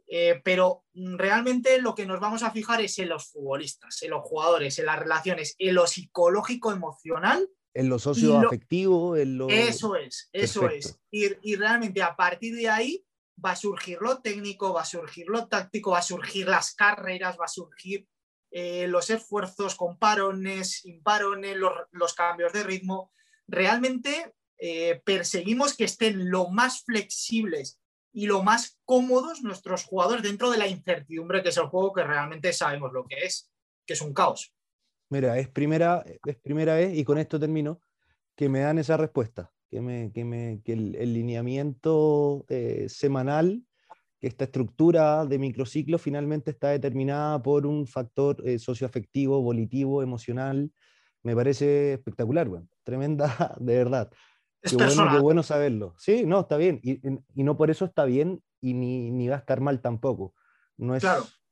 Eh, pero realmente lo que nos vamos a fijar es en los futbolistas, en los jugadores, en las relaciones, en lo psicológico, emocional. En lo socioafectivo, en lo... Eso es, eso es. Y, y realmente a partir de ahí va a surgir lo técnico, va a surgir lo táctico, va a surgir las carreras, va a surgir eh, los esfuerzos con parones, sin parones, los, cambios de ritmo. Realmente eh, perseguimos que estén lo más flexibles y lo más cómodos nuestros jugadores dentro de la incertidumbre que es el juego que realmente sabemos lo que es, que es un caos. Mira, es primera, es primera vez, y con esto termino, que me dan esa respuesta, que, me, que, me, que el, lineamiento eh, semanal que esta estructura de microciclo finalmente está determinada por un factor eh, socioafectivo, volitivo, emocional. Me parece espectacular, bueno, tremenda, de verdad. Qué bueno, qué bueno saberlo. Sí, no, está bien. Y, no por eso está bien y ni, ni, va a estar mal tampoco. No es,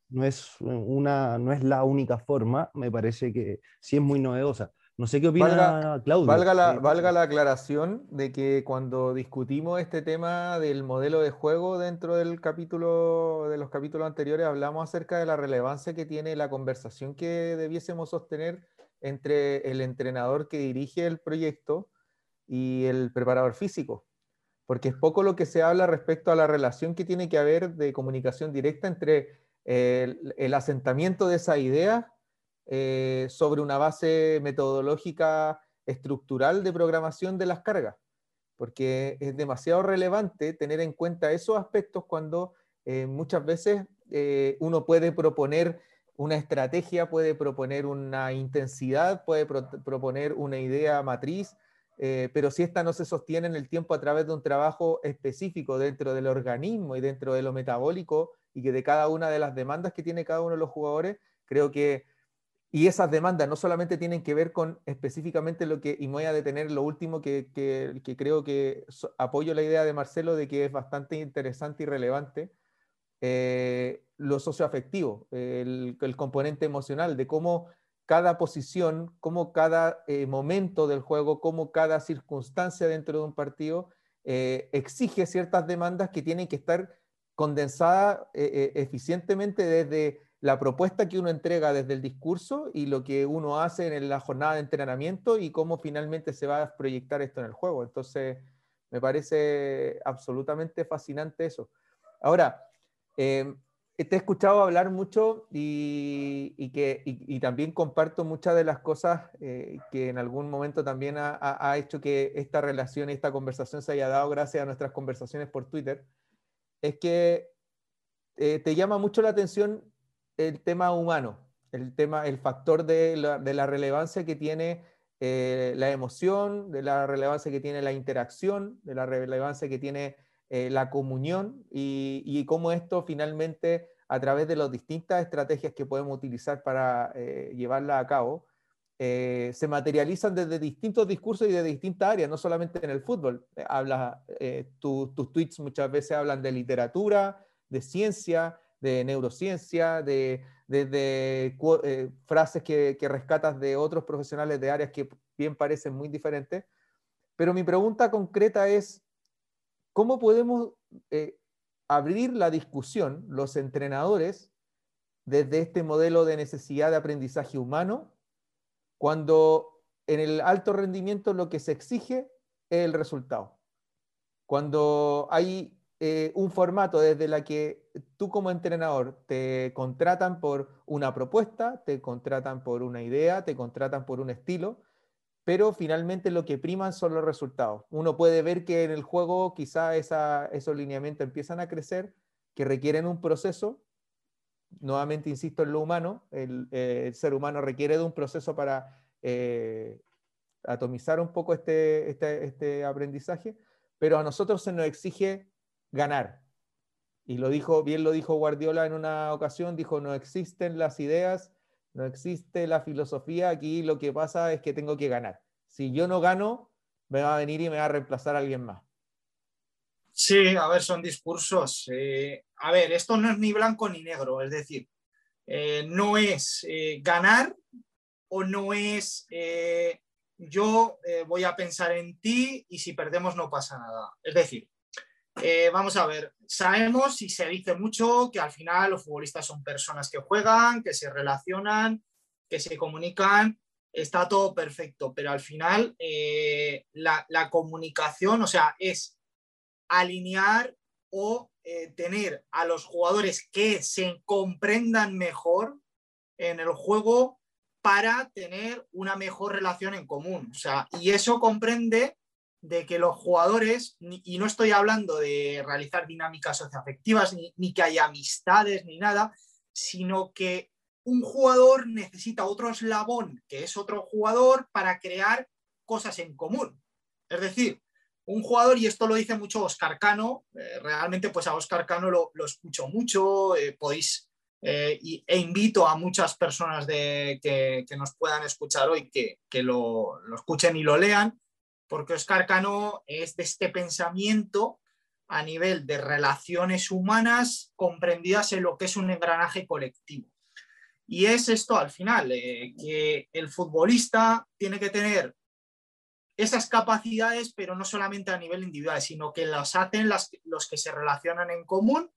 no, es una, no es la única forma, me parece que sí es muy novedosa. No sé qué opina valga, Claudio. Valga la, valga la, aclaración de que cuando discutimos este tema del modelo de juego dentro del capítulo, de los capítulos anteriores, hablamos acerca de la relevancia que tiene la conversación que debiésemos sostener entre el entrenador que dirige el proyecto y el preparador físico. Porque es poco lo que se habla respecto a la relación que tiene que haber de comunicación directa entre el, el asentamiento de esa idea eh, sobre una base metodológica estructural de programación de las cargas, porque es demasiado relevante tener en cuenta esos aspectos cuando eh, muchas veces eh, uno puede proponer una estrategia, puede proponer una intensidad, puede proponer una idea matriz, pero si esta no se sostiene en el tiempo a través de un trabajo específico dentro del organismo y dentro de lo metabólico y que de cada una de las demandas que tiene cada uno de los jugadores, creo que y esas demandas no solamente tienen que ver con específicamente lo que, y me voy a detener lo último que, que, creo que apoyo la idea de Marcelo de que es bastante interesante y relevante, eh, lo socioafectivo, el, componente emocional, de cómo cada posición, cómo cada eh, momento del juego, cómo cada circunstancia dentro de un partido eh, exige ciertas demandas que tienen que estar condensadas eficientemente desde la propuesta que uno entrega desde el discurso y lo que uno hace en la jornada de entrenamiento y cómo finalmente se va a proyectar esto en el juego. Entonces, me parece absolutamente fascinante eso. Ahora, te he escuchado hablar mucho y, que, y, también comparto muchas de las cosas eh, que en algún momento también ha, hecho que esta relación y esta conversación se haya dado gracias a nuestras conversaciones por Twitter. Es que eh, te llama mucho la atención el tema humano, el, tema, el factor de la, relevancia que tiene eh, la emoción, de la relevancia que tiene la interacción, de la relevancia que tiene eh, la comunión y, cómo esto finalmente a través de las distintas estrategias que podemos utilizar para eh, llevarla a cabo, se materializan desde distintos discursos y de distintas áreas, no solamente en el fútbol. habla, tus tweets muchas veces hablan de literatura, de ciencia, de neurociencia, de, eh, frases que, rescatas de otros profesionales de áreas que bien parecen muy diferentes. Pero mi pregunta concreta es, ¿cómo podemos eh, abrir la discusión, los entrenadores, desde este modelo de necesidad de aprendizaje humano, cuando en el alto rendimiento lo que se exige es el resultado? Cuando hay eh, un formato desde la que tú como entrenador te contratan por una propuesta, te contratan por una idea, te contratan por un estilo, pero finalmente lo que priman son los resultados. Uno puede ver que en el juego quizá esos lineamientos empiezan a crecer, que requieren un proceso. Nuevamente insisto en lo humano, el, eh, ser humano requiere de un proceso para eh, atomizar un poco este, este, este aprendizaje, pero a nosotros se nos exige ganar. Y lo dijo, bien lo dijo Guardiola en una ocasión, dijo, no existen las ideas, no existe la filosofía, aquí lo que pasa es que tengo que ganar. Si yo no gano, me va a venir y me va a reemplazar alguien más. Sí, a ver, son discursos. Eh, a ver, esto no es ni blanco ni negro, es decir, eh, no es eh, ganar o no es yo voy a pensar en ti y si perdemos no pasa nada. Es decir, eh, vamos a ver, sabemos y se dice mucho que al final los futbolistas son personas que juegan, que se relacionan, que se comunican, está todo perfecto, pero al final eh, la, comunicación, o sea, es alinear o eh, tener a los jugadores que se comprendan mejor en el juego para tener una mejor relación en común. O sea, y eso comprende de que los jugadores, y no estoy hablando de realizar dinámicas socioafectivas, ni, ni que haya amistades, ni nada, sino que un jugador necesita otro eslabón, que es otro jugador, para crear cosas en común. Es decir, un jugador, y esto lo dice mucho Oscar Cano, eh, realmente pues a Oscar Cano lo, escucho mucho, eh, podéis, eh, e invito a muchas personas de, que, nos puedan escuchar hoy que, lo, lo, escuchen y lo lean, porque Oscar Cano es de este pensamiento a nivel de relaciones humanas comprendidas en lo que es un engranaje colectivo. Y es esto al final, eh, que el futbolista tiene que tener esas capacidades, pero no solamente a nivel individual, sino que las hacen los que se relacionan en común,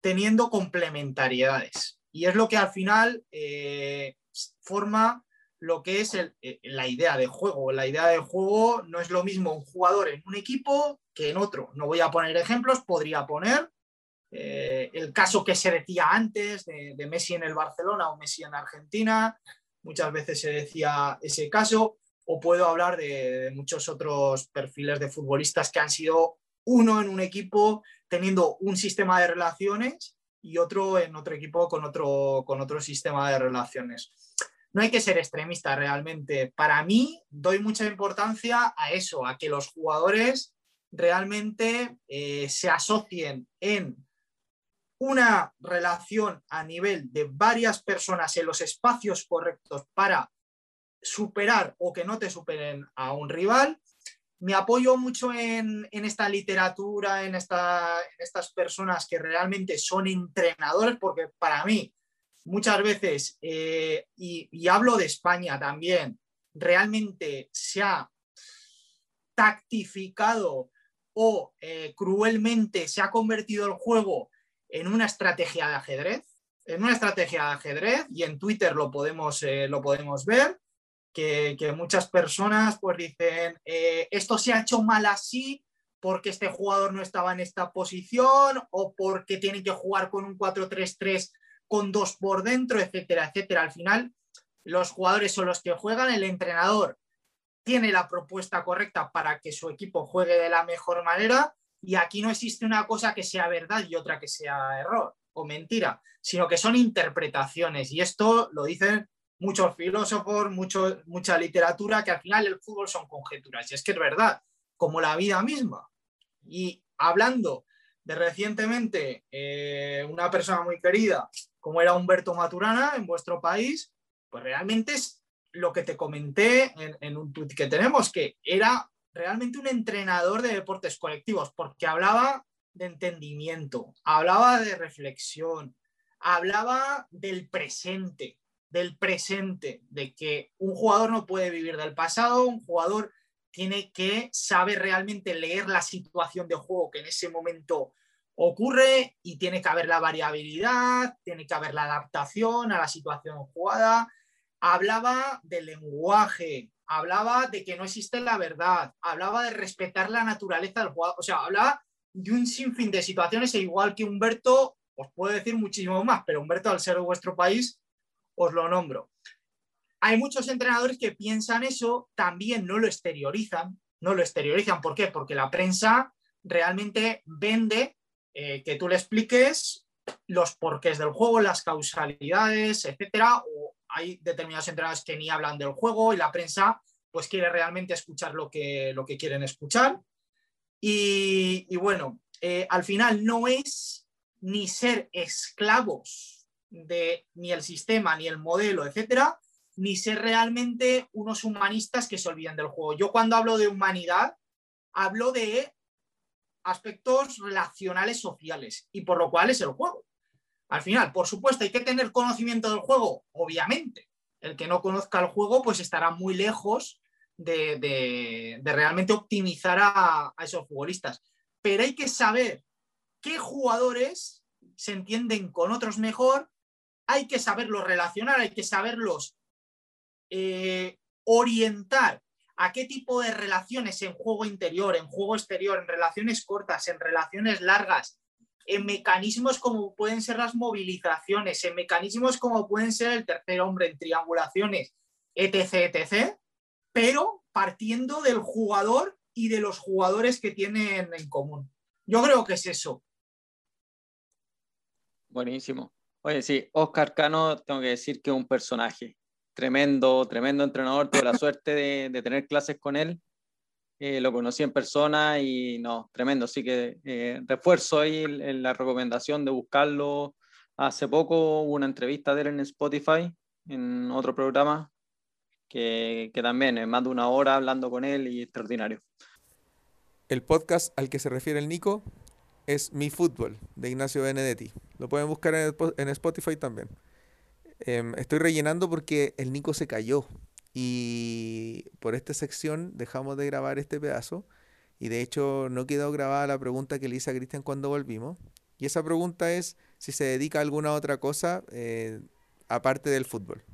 teniendo complementariedades. Y es lo que al final eh, forma lo que es eh, la idea de juego. La idea de juego no es lo mismo un jugador en un equipo que en otro. No voy a poner ejemplos, podría poner eh, el caso que se decía antes de, Messi en el Barcelona o Messi en Argentina, muchas veces se decía ese caso, o puedo hablar de, muchos otros perfiles de futbolistas que han sido uno en un equipo teniendo un sistema de relaciones y otro en otro equipo con otro, con otro sistema de relaciones. No hay que ser extremista realmente. Para mí doy mucha importancia a eso, a que los jugadores realmente eh, se asocien en una relación a nivel de varias personas en los espacios correctos para superar o que no te superen a un rival. Me apoyo mucho en, esta literatura, en, estas personas que realmente son entrenadores, porque para mí muchas veces, eh, y, hablo de España también, realmente se ha tactificado o eh, cruelmente se ha convertido el juego en una estrategia de ajedrez, en una estrategia de ajedrez, y en Twitter lo podemos, eh, lo podemos ver, que, muchas personas pues dicen, esto se ha hecho mal así porque este jugador no estaba en esta posición o porque tienen que jugar con un 4-3-3 con dos por dentro, etcétera, etcétera. Al final, los jugadores son los que juegan, el entrenador tiene la propuesta correcta para que su equipo juegue de la mejor manera y aquí no existe una cosa que sea verdad y otra que sea error o mentira, sino que son interpretaciones. Y esto lo dicen muchos filósofos, mucho, mucha literatura, que al final el fútbol son conjeturas. Y es que es verdad, como la vida misma. Y hablando de recientemente eh, una persona muy querida, como era Humberto Maturana en vuestro país, pues realmente es lo que te comenté en, un tweet que tenemos, que era realmente un entrenador de deportes colectivos, porque hablaba de entendimiento, hablaba de reflexión, hablaba del presente, del presente, de que un jugador no puede vivir del pasado, un jugador tiene que saber realmente leer la situación de juego que en ese momento ocurre y tiene que haber la variabilidad, tiene que haber la adaptación a la situación jugada. Hablaba del lenguaje, hablaba de que no existe la verdad, hablaba de respetar la naturaleza del jugador, o sea, hablaba de un sinfín de situaciones, e igual que Humberto, os puedo decir muchísimo más, pero Humberto, al ser de vuestro país, os lo nombro. Hay muchos entrenadores que piensan eso, también no lo exteriorizan, no lo exteriorizan. ¿Por qué? Porque la prensa realmente vende eh, que tú le expliques los porqués del juego, las causalidades, etcétera, o hay determinados entrenadores que ni hablan del juego y la prensa pues quiere realmente escuchar lo que, lo que quieren escuchar. Y, bueno, eh, al final no es ni ser esclavos de ni el sistema, ni el modelo, etcétera, ni ser realmente unos humanistas que se olviden del juego. Yo cuando hablo de humanidad, hablo de aspectos relacionales sociales y por lo cual es el juego. Al final, por supuesto, hay que tener conocimiento del juego, obviamente. El que no conozca el juego, pues estará muy lejos de, realmente optimizar a, esos futbolistas. Pero hay que saber qué jugadores se entienden con otros mejor, hay que saberlos relacionar, hay que saberlos eh, orientar a qué tipo de relaciones en juego interior, en juego exterior, en relaciones cortas, en relaciones largas, en mecanismos como pueden ser las movilizaciones, en mecanismos como pueden ser el tercer hombre en triangulaciones, etc., etc., pero partiendo del jugador y de los jugadores que tienen en común. Yo creo que es eso. Buenísimo. Oye, sí, Oscar Cano, tengo que decir que es un personaje tremendo, tremendo entrenador. Tuve la suerte de, tener clases con él eh, lo conocí en persona y no, tremendo. Así que eh, refuerzo ahí la recomendación de buscarlo. Hace poco hubo una entrevista de él en Spotify, en otro programa, que, que también es más de una hora hablando con él y extraordinario. El podcast al que se refiere el Nico es Mi Fútbol, de Ignacio Benedetti. Lo pueden buscar en, Spotify también. Em, estoy rellenando porque el Nico se cayó y por esta sección dejamos de grabar este pedazo. Y de hecho no quedó grabada la pregunta que le hice a Cristian cuando volvimos. Y esa pregunta es si se dedica a alguna otra cosa eh, aparte del fútbol.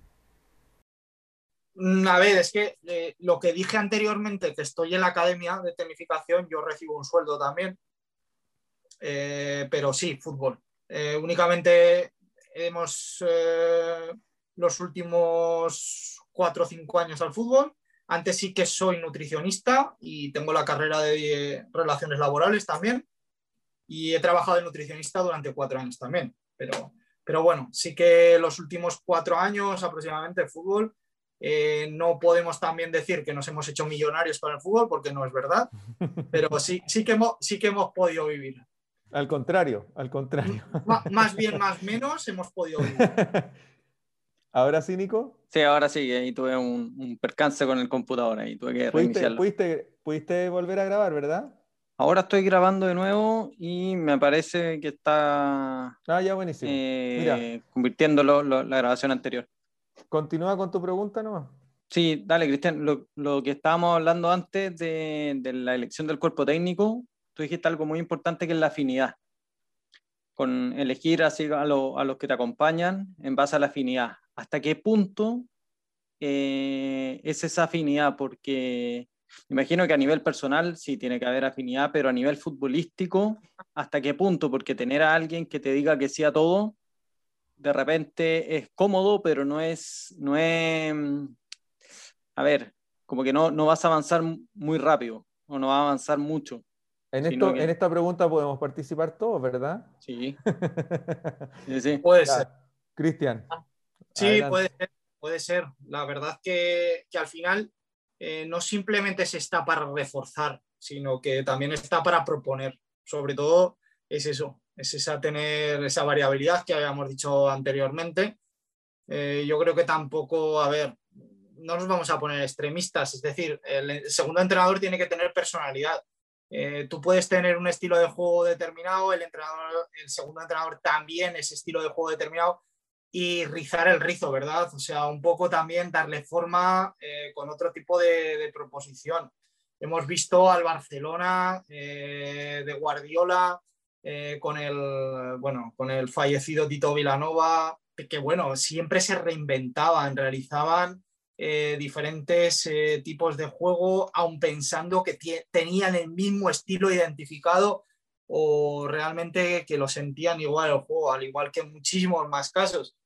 Mm, a ver, es que eh, lo que dije anteriormente, que estoy en la academia de tecnificación, yo recibo un sueldo también. Eh, pero sí, fútbol. únicamente hemos los últimos cuatro o cinco años al fútbol. Antes sí que soy nutricionista y tengo la carrera de relaciones laborales también. Y he trabajado de nutricionista durante cuatro años también. Pero, pero bueno, sí que los últimos cuatro años aproximadamente el fútbol eh, no podemos también decir que nos hemos hecho millonarios con el fútbol porque no es verdad, pero sí, sí, que, hemos, sí que hemos podido vivir. Al contrario, al contrario. más bien, más menos, hemos podido. ¿Ahora sí, Nico? Sí, ahora sí, ahí tuve un, percance con el computador ahí, tuve que. ¿Pudiste, pudiste, volver a grabar, verdad? Ahora estoy grabando de nuevo y me parece que está ah, ya buenísimo. Eh, convirtiendo la grabación anterior. Continúa con tu pregunta ¿no? Sí, dale, Cristian. Lo, que estábamos hablando antes de, de, la elección del cuerpo técnico, tú dijiste algo muy importante que es la afinidad. Con elegir así a, los que te acompañan en base a la afinidad. ¿Hasta qué punto eh, es esa afinidad? Porque imagino que a nivel personal sí tiene que haber afinidad, pero a nivel futbolístico, ¿hasta qué punto? Porque tener a alguien que te diga que sí a todo de repente es cómodo, pero no es, no es, a ver, como que no, no vas a avanzar muy rápido o no va a avanzar mucho. En, esto, en esta pregunta podemos participar todos, ¿verdad? Sí. sí, sí. Puede ser. Cristian. Sí, puede ser, puede ser. La verdad que, que al final eh, no simplemente se está para reforzar, sino que también está para proponer. Sobre todo es eso, es esa tener esa variabilidad que habíamos dicho anteriormente. Eh, yo creo que tampoco, a ver, no nos vamos a poner extremistas, es decir, el segundo entrenador tiene que tener personalidad. Eh, tú puedes tener un estilo de juego determinado, el, entrenador, el segundo entrenador también ese estilo de juego determinado y rizar el rizo, ¿verdad? O sea, un poco también darle forma eh, con otro tipo de, proposición. Hemos visto al Barcelona de Guardiola, eh, con, el, bueno, con el fallecido Tito Vilanova, que bueno, siempre se reinventaban, realizaban eh, diferentes eh, tipos de juego, aun pensando que tenían el mismo estilo identificado o realmente que lo sentían igual el juego, al igual que en muchísimos más casos.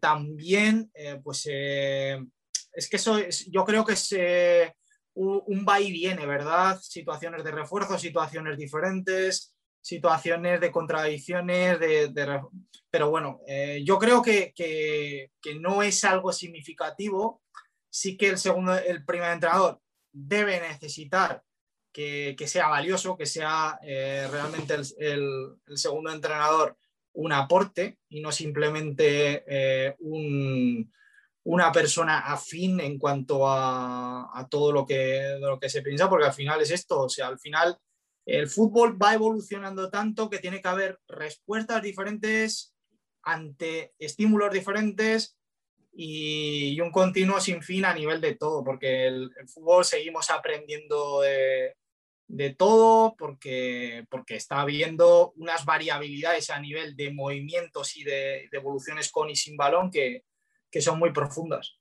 también, pues es que eso yo creo que es un, un va y viene, ¿verdad? Situaciones de refuerzo, situaciones diferentes, situaciones de contradicciones, de, pero bueno, eh, yo creo que, que, no es algo significativo. Sí que el, segundo, el primer entrenador debe necesitar que, que sea valioso, que sea eh, realmente el, el, segundo entrenador un aporte y no simplemente eh, un, una persona afín en cuanto a, a todo lo que, lo que se piensa, porque al final es esto, o sea, al final el fútbol va evolucionando tanto que tiene que haber respuestas diferentes ante estímulos diferentes y, un continuo sin fin a nivel de todo, porque el, fútbol seguimos aprendiendo de, todo, porque, porque está habiendo unas variabilidades a nivel de movimientos y de, evoluciones con y sin balón que, son muy profundas.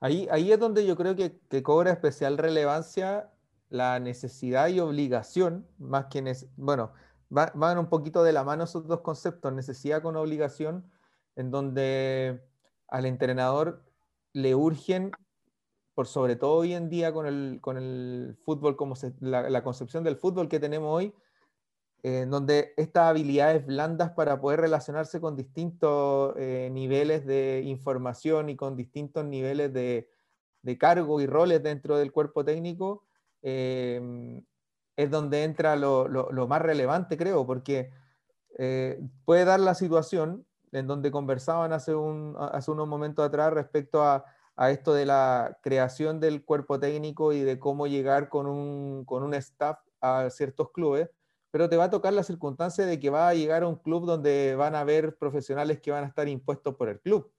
Ahí, ahí es donde yo creo que, que cobra especial relevancia la necesidad y obligación, más que, bueno, van un poquito de la mano esos dos conceptos, necesidad con obligación, en donde al entrenador le urgen, por sobre todo hoy en día con el, con el fútbol, como la, concepción del fútbol que tenemos hoy, en donde estas habilidades blandas para poder relacionarse con distintos eh, niveles de información y con distintos niveles de, de cargo y roles dentro del cuerpo técnico, Em, es donde entra lo, más relevante, creo, porque eh, puede dar la situación en donde conversaban hace, un, hace unos momentos atrás respecto a, esto de la creación del cuerpo técnico y de cómo llegar con un, con un staff a ciertos clubes, pero te va a tocar la circunstancia de que va a llegar a un club donde van a haber profesionales que van a estar impuestos por el club.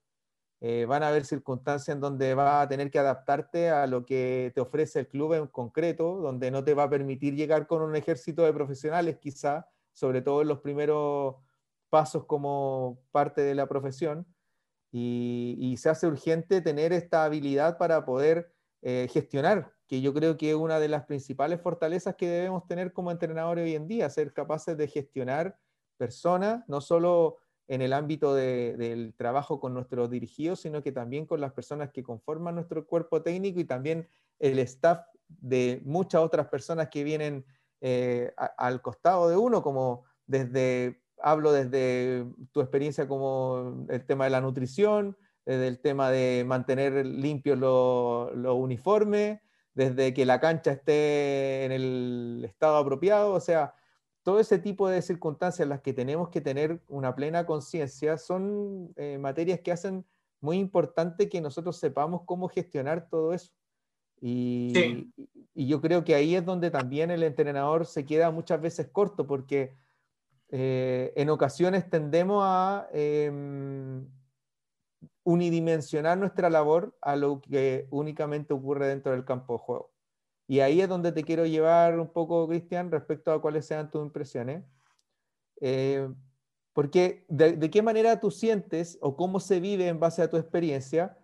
Eh, van a haber circunstancias en donde va a tener que adaptarte a lo que te ofrece el club en concreto, donde no te va a permitir llegar con un ejército de profesionales quizá, sobre todo en los primeros pasos como parte de la profesión, y, se hace urgente tener esta habilidad para poder eh, gestionar, que yo creo que es una de las principales fortalezas que debemos tener como entrenadores hoy en día, ser capaces de gestionar personas, no solo en el ámbito del trabajo con nuestros dirigidos, sino que también con las personas que conforman nuestro cuerpo técnico y también el staff de muchas otras personas que vienen eh, al costado de uno, como desde, hablo desde tu experiencia como el tema de la nutrición, desde el tema de mantener limpios los lo uniformes, desde que la cancha esté en el estado apropiado, o sea, todo ese tipo de circunstancias en las que tenemos que tener una plena conciencia son eh, materias que hacen muy importante que nosotros sepamos cómo gestionar todo eso. Y, y, yo creo que ahí es donde también el entrenador se queda muchas veces corto, porque eh, en ocasiones tendemos a em, unidimensionar nuestra labor a lo que únicamente ocurre dentro del campo de juego. Y ahí es donde te quiero llevar un poco, Cristian, respecto a cuáles sean tus impresiones. Eh, porque de, qué manera tú sientes o cómo se vive en base a tu experiencia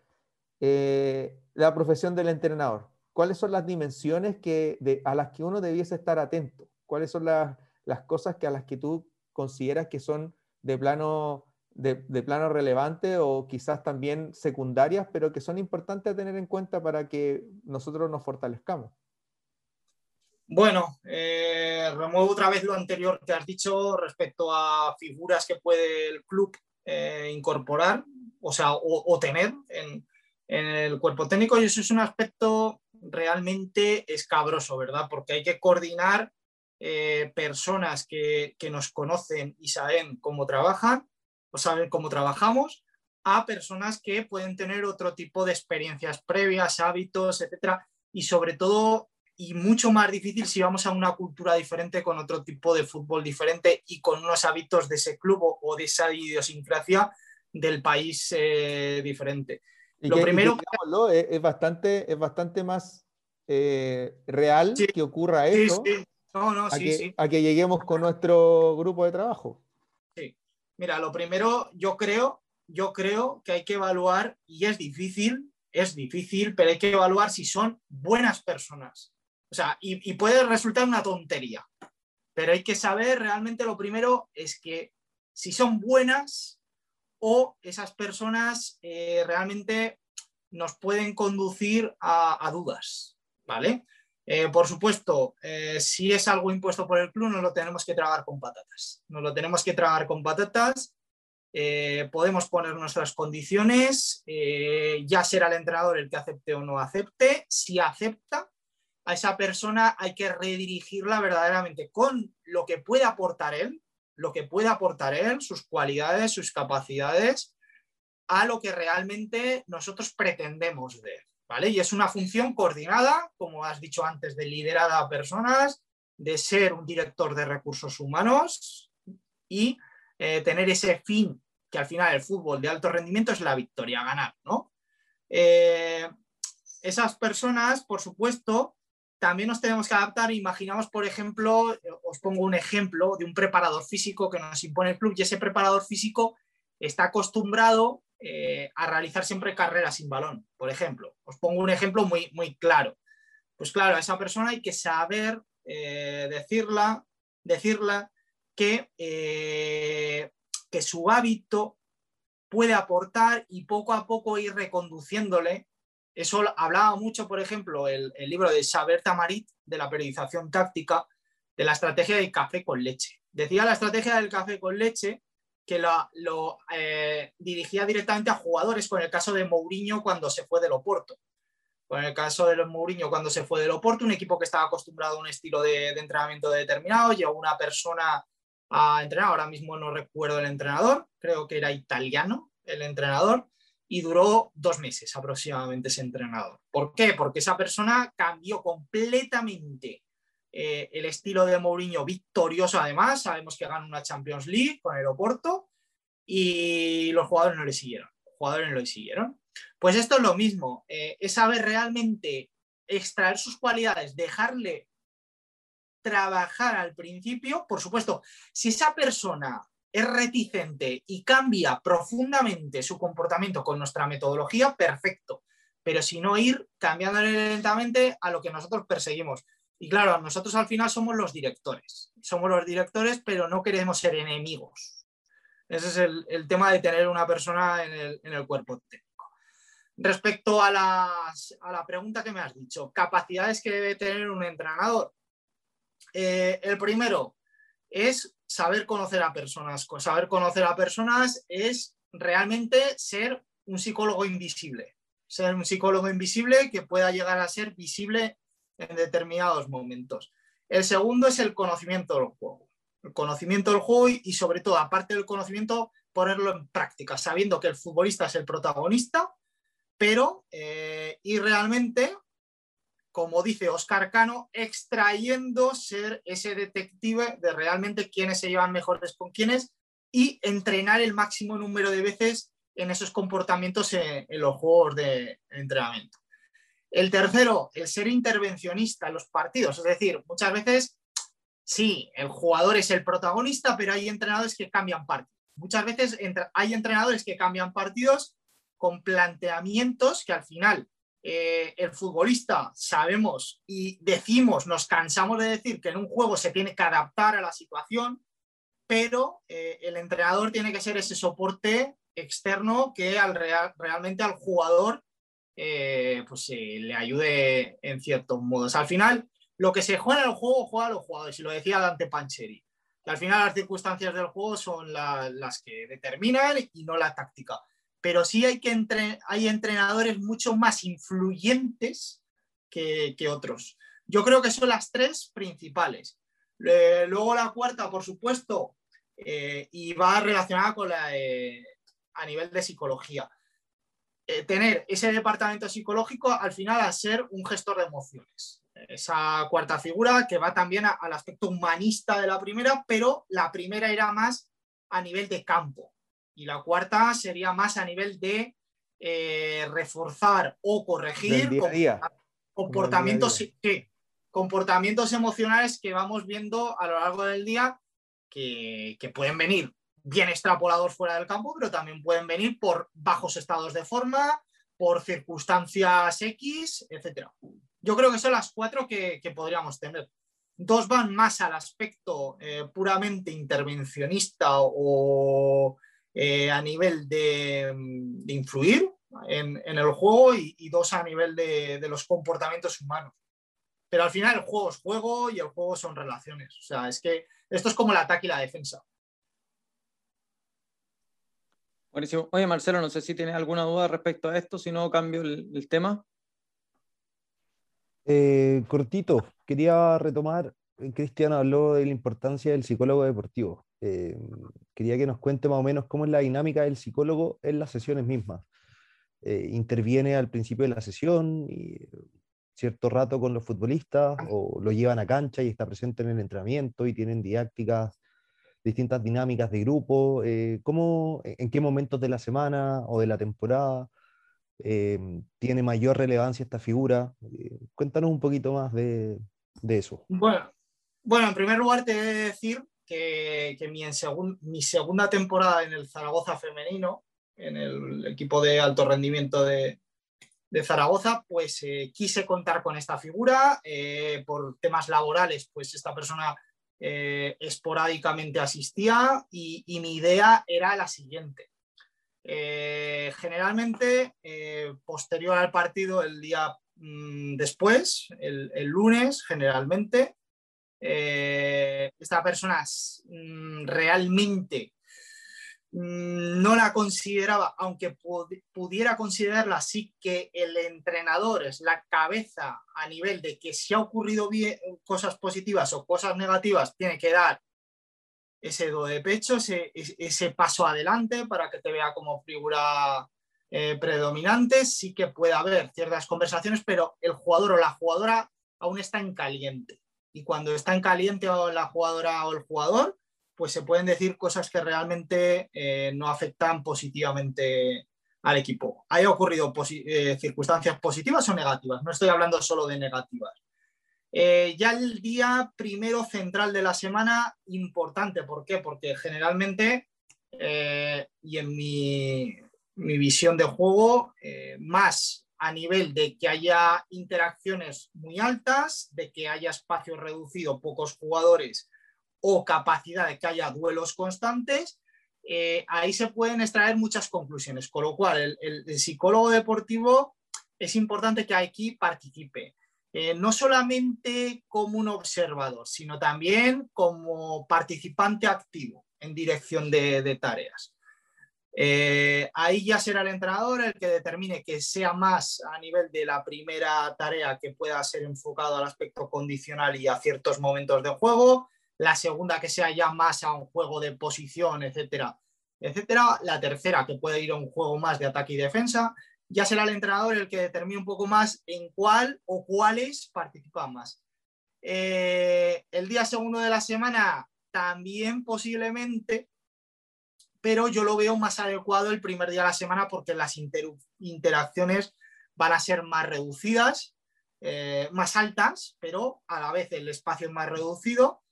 eh, la profesión del entrenador. ¿Cuáles son las dimensiones que, a las que uno debiese estar atento? ¿Cuáles son las, las cosas que a las que tú consideras que son de plano de, plano relevante o quizás también secundarias, pero que son importantes a tener en cuenta para que nosotros nos fortalezcamos. Bueno, eh, remuevo otra vez lo anterior que has dicho respecto a figuras que puede el club eh, incorporar, o sea, o, tener en, el cuerpo técnico, y eso es un aspecto realmente escabroso, ¿verdad? Porque hay que coordinar eh, personas que, que, nos conocen y saben cómo trabajan o saber cómo trabajamos, a personas que pueden tener otro tipo de experiencias previas, hábitos, etcétera, y sobre todo y mucho más difícil si vamos a una cultura diferente con otro tipo de fútbol diferente y con unos hábitos de ese club o, de esa idiosincrasia del país eh, diferente. Lo primero es, bastante, es bastante más eh, real que ocurra eso a, que, a que lleguemos con nuestro grupo de trabajo. Mira, lo primero, yo creo, yo creo que hay que evaluar, y es difícil, es difícil, pero hay que evaluar si son buenas personas. O sea, y, puede resultar una tontería, pero hay que saber realmente lo primero es que si son buenas o esas personas eh, realmente nos pueden conducir a, dudas, ¿vale? Eh, por supuesto, eh, si es algo impuesto por el club, no lo tenemos que tragar con patatas. No lo tenemos que tragar con patatas. Podemos poner nuestras condiciones, ya será el entrenador el que acepte o no acepte. Si acepta, a esa persona hay que redirigirla verdaderamente con lo que puede aportar él, lo que puede aportar él, sus cualidades, sus capacidades, a lo que realmente nosotros pretendemos ver. Y es una función coordinada, como has dicho antes, de liderar a personas, de ser un director de recursos humanos y eh, tener ese fin, que al final el fútbol de alto rendimiento es la victoria, ganar, ¿no? Eh, esas personas, por supuesto, también nos tenemos que adaptar. Imaginamos, por ejemplo, os pongo un ejemplo de un preparador físico que nos impone el club y ese preparador físico está acostumbrado eh, a realizar siempre carreras sin balón, por ejemplo. Os pongo un ejemplo muy, muy claro. Pues claro, a esa persona hay que saber eh, decirla, decirla que, eh, que su hábito puede aportar y poco a poco ir reconduciéndole. Eso hablaba mucho, por ejemplo, el, el libro de Saber Tamarit, de la periodización táctica, de la estrategia del café con leche. Decía la estrategia del café con leche que lo, eh, dirigía directamente a jugadores, con el caso de Mourinho cuando se fue del Oporto. Con el caso de Mourinho cuando se fue del Oporto, un equipo que estaba acostumbrado a un estilo de, entrenamiento determinado, llegó una persona a entrenar, ahora mismo no recuerdo el entrenador, creo que era italiano el entrenador, y duró dos meses aproximadamente ese entrenador. ¿Por qué? Porque esa persona cambió completamente eh, el estilo de Mourinho victorioso además, sabemos que gana una Champions League con el y los jugadores no le siguieron, los jugadores no le siguieron. Pues esto es lo mismo, eh, es saber realmente extraer sus cualidades, dejarle trabajar al principio, por supuesto, si esa persona es reticente y cambia profundamente su comportamiento con nuestra metodología, perfecto. Pero si no, ir cambiándole lentamente a lo que nosotros perseguimos. Y claro, nosotros al final somos los directores. Somos los directores, pero no queremos ser enemigos. Ese es el, tema de tener una persona en el, cuerpo técnico. Respecto a, a, la pregunta que me has dicho, capacidades que debe tener un entrenador. Eh, el primero es saber conocer a personas. Saber conocer a personas es realmente ser un psicólogo invisible. Ser un psicólogo invisible que pueda llegar a ser visible en determinados momentos. El segundo es el conocimiento del juego el conocimiento del juego y, sobre todo, aparte del conocimiento, ponerlo en práctica, sabiendo que el futbolista es el protagonista, pero eh, y realmente, como dice Oscar Cano, extrayendo ser ese detective de realmente quiénes se llevan mejores con quiénes y entrenar el máximo número de veces en esos comportamientos en los juegos de entrenamiento. El tercero, el ser intervencionista en los partidos, es decir, muchas veces sí, el jugador es el protagonista, pero hay entrenadores que cambian partidos. Muchas veces hay entrenadores que cambian partidos con planteamientos que al final eh, el futbolista sabemos y decimos, nos cansamos de decir que en un juego se tiene que adaptar a la situación, pero eh, el entrenador tiene que ser ese soporte externo que al realmente al jugador eh, pues, le ayude en ciertos modos. Al final, lo que se juega en el juego, juega a los jugadores. Y lo decía Dante Pancheri. Al final las circunstancias del juego son las que determinan y no la táctica. Pero sí hay, que hay entrenadores mucho más influyentes que, otros. Yo creo que son las tres principales. luego la cuarta, por supuesto, eh, y va relacionada con la a nivel de psicología. Eh, tener ese departamento psicológico al final a ser un gestor de emociones esa cuarta figura que va también al aspecto humanista de la primera, pero la primera era más a nivel de campo y la cuarta sería más a nivel de eh, reforzar o corregir comportamientos, comportamientos emocionales que vamos viendo a lo largo del día que, que pueden venir bien extrapolados fuera del campo, pero también pueden venir por bajos estados de forma, por circunstancias X, etcétera. Yo creo que son las cuatro que, podríamos tener. Dos van más al aspecto eh, puramente intervencionista o eh, a nivel de, influir en, el juego y, dos a nivel de, los comportamientos humanos. Pero al final el juego es juego y el juego son relaciones. O sea, es que esto es como el ataque y la defensa. Buenísimo. Oye, Marcelo, no sé si tienes alguna duda respecto a esto, si no cambio el tema. Eh, cortito, quería retomar, eh, Cristian habló de la importancia del psicólogo deportivo. Eh, quería que nos cuente más o menos cómo es la dinámica del psicólogo en las sesiones mismas. interviene al principio de la sesión y cierto rato con los futbolistas o lo llevan a cancha y está presente en el entrenamiento y tienen didácticas, distintas dinámicas de grupo. ¿cómo, ¿En qué momentos de la semana o de la temporada? Eh, tiene mayor relevancia esta figura. Eh, cuéntanos un poquito más de, eso. Bueno, bueno, en primer lugar te he de decir que, mi, segunda temporada en el Zaragoza femenino, en el equipo de alto rendimiento de, Zaragoza, pues eh, quise contar con esta figura. por temas laborales, pues esta persona esporádicamente asistía y mi idea era la siguiente eh, generalmente, eh, posterior al partido, el día mm, después, el, lunes, generalmente, eh, esta persona mm, realmente mm, no la consideraba, aunque pudiera considerarla así, que el entrenador es la cabeza a nivel de que si ha ocurrido bien, cosas positivas o cosas negativas, tiene que dar ese do de pecho, ese, paso adelante para que te vea como figura eh, predominante. Sí que puede haber ciertas conversaciones, pero el jugador o la jugadora aún está en caliente. Y cuando está en caliente o la jugadora o el jugador, pues se pueden decir cosas que realmente eh, no afectan positivamente al equipo. ¿Hay ocurrido eh, circunstancias positivas o negativas? No estoy hablando solo de negativas. Eh, ya el día primero central de la semana, importante. ¿Por qué? Porque generalmente, y en mi, visión de juego, más a nivel de que haya interacciones muy altas, de que haya espacio reducido, pocos jugadores o capacidad de que haya duelos constantes, eh, ahí se pueden extraer muchas conclusiones, con lo cual el, psicólogo deportivo es importante que aquí participe. Eh, no solamente como un observador, sino también como participante activo en dirección de, tareas. Eh, ahí ya será el entrenador el que determine que sea más a nivel de la primera tarea que pueda ser enfocado al aspecto condicional y a ciertos momentos de juego, la segunda que sea ya más a un juego de posición, etcétera, etcétera, la tercera que puede ir a un juego más de ataque y defensa, ya será el entrenador el que determine un poco más en cuál o cuáles participan más. Eh, el día segundo de la semana también posiblemente, pero yo lo veo más adecuado el primer día de la semana porque las interacciones van a ser más reducidas, eh, más altas, pero a la vez el espacio es más reducido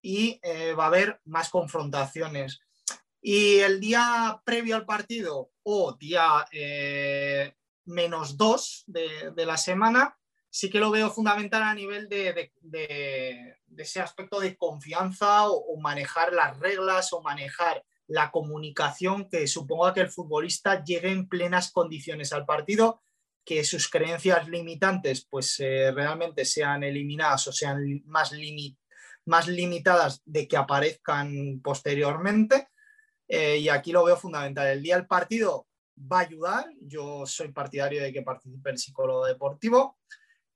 y eh, va a haber más confrontaciones. Y el día previo al partido o día eh, menos dos de, la semana, sí que lo veo fundamental a nivel de, ese aspecto de confianza o, manejar las reglas o manejar la comunicación que suponga que el futbolista llegue en plenas condiciones al partido, que sus creencias limitantes pues eh, realmente sean eliminadas o sean más, más limitadas de que aparezcan posteriormente eh, y aquí lo veo fundamental. El día del partido va a ayudar. Yo soy partidario de que participe el psicólogo deportivo.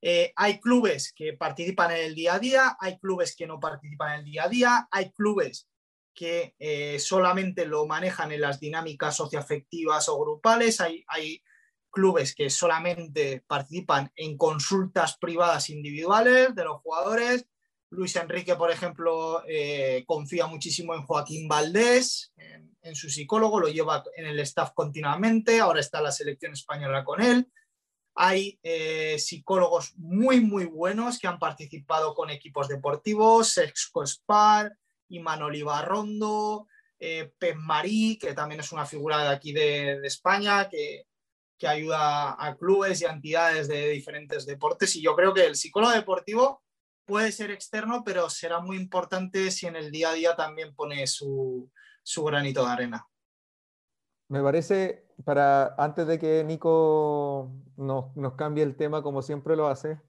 Eh, hay clubes que participan en el día a día, hay clubes que no participan en el día a día, hay clubes que eh, solamente lo manejan en las dinámicas socioafectivas o grupales, hay, hay clubes que solamente participan en consultas privadas individuales de los jugadores, Luis Enrique, por ejemplo, eh, confía muchísimo en Joaquín Valdés, en, su psicólogo, lo lleva en el staff continuamente, ahora está la selección española con él. Hay eh, psicólogos muy, muy buenos que han participado con equipos deportivos, Sexco Spar, Imanol Ibarrondo, eh, Marí, que también es una figura de aquí de, España, que, que ayuda a clubes y a entidades de diferentes deportes. Y yo creo que el psicólogo deportivo puede ser externo, pero será muy importante si en el día a día también pone su, granito de arena. Me parece, para antes de que Nico nos, cambie el tema como siempre lo hace,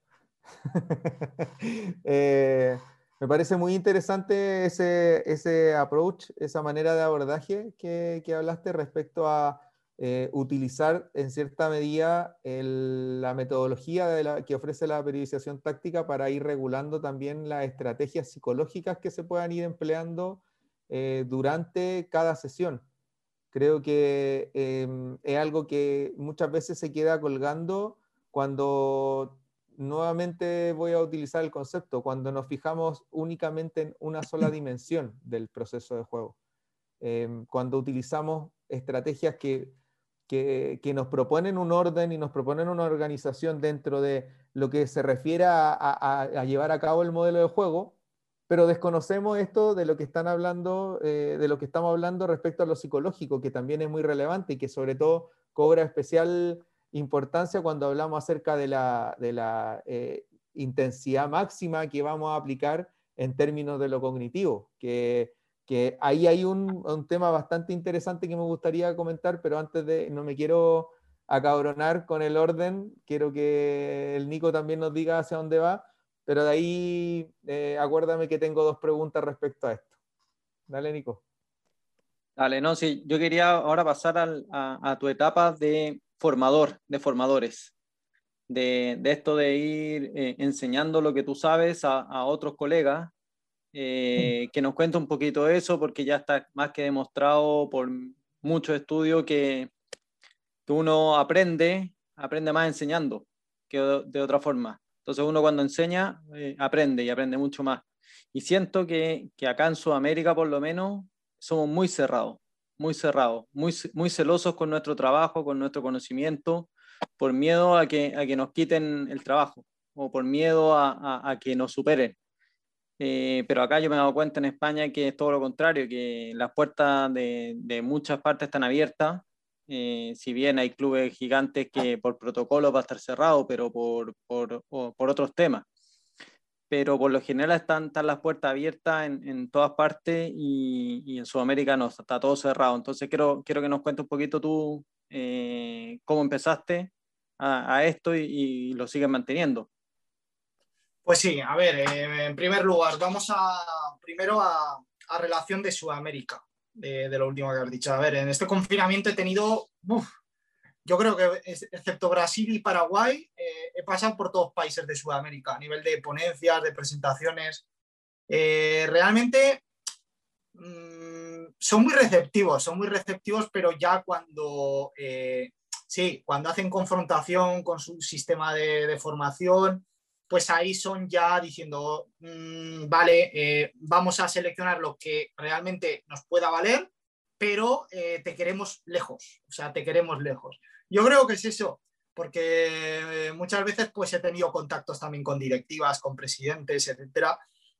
eh, me parece muy interesante ese, ese approach, esa manera de abordaje que, que hablaste respecto a eh, utilizar en cierta medida la metodología que ofrece la periodización táctica para ir regulando también las estrategias psicológicas que se puedan ir empleando eh, durante cada sesión. Creo que em, es algo que muchas veces se queda colgando cuando nuevamente voy a utilizar el concepto, cuando nos fijamos únicamente en una sola dimensión del proceso de juego. Em, cuando utilizamos estrategias que que, nos proponen un orden y nos proponen una organización dentro de lo que se refiere a, llevar a cabo el modelo de juego, pero desconocemos esto de lo que están hablando, eh, de lo que estamos hablando respecto a lo psicológico, que también es muy relevante y que sobre todo cobra especial importancia cuando hablamos acerca de la, eh, intensidad máxima que vamos a aplicar en términos de lo cognitivo, que que ahí hay un, tema bastante interesante que me gustaría comentar, pero antes de, no me quiero acabronar con el orden, quiero que el Nico también nos diga hacia dónde va, pero de ahí eh, acuérdame que tengo dos preguntas respecto a esto. Dale, Nico. Dale, no, sí, yo quería ahora pasar a, tu etapa de formador, de formadores, de, esto de ir eh, enseñando lo que tú sabes a, a otros colegas eh, que nos cuente un poquito eso, porque ya está más que demostrado por muchos estudios que, que uno aprende, aprende más enseñando que de, otra forma. Entonces uno cuando enseña, eh, aprende y aprende mucho más. Y siento que, que, acá en Sudamérica, por lo menos, somos muy cerrados, muy cerrados, muy, muy celosos con nuestro trabajo, con nuestro conocimiento, por miedo a que, a que nos quiten el trabajo o por miedo a, a, a que nos superen. Eh, pero acá yo me he dado cuenta en España que es todo lo contrario, que las puertas de, de muchas partes están abiertas. Eh, si bien hay clubes gigantes que por protocolo va a estar cerrado, pero por, por, por otros temas. Pero por lo general están, están las puertas abiertas en, en todas partes y, y, en Sudamérica no, está todo cerrado. Entonces quiero, quiero que nos cuentes un poquito tú eh, cómo empezaste a, a esto y, y, lo sigues manteniendo. Pues sí, a ver, eh, en primer lugar, vamos a primero a, a relación de Sudamérica, de, de, lo último que has dicho. A ver, en este confinamiento he tenido, uf, yo creo que excepto Brasil y Paraguay, eh, he pasado por todos países de Sudamérica a nivel de ponencias, de presentaciones. Eh, realmente mmm, son muy receptivos, son muy receptivos, pero ya cuando, eh, sí, cuando hacen confrontación con su sistema de, formación, pues ahí son ya diciendo, mmm, vale, eh, vamos a seleccionar lo que realmente nos pueda valer, pero te queremos lejos, o sea, te queremos lejos. Yo creo que es eso, porque muchas veces pues he tenido contactos también con directivas, con presidentes, etcétera,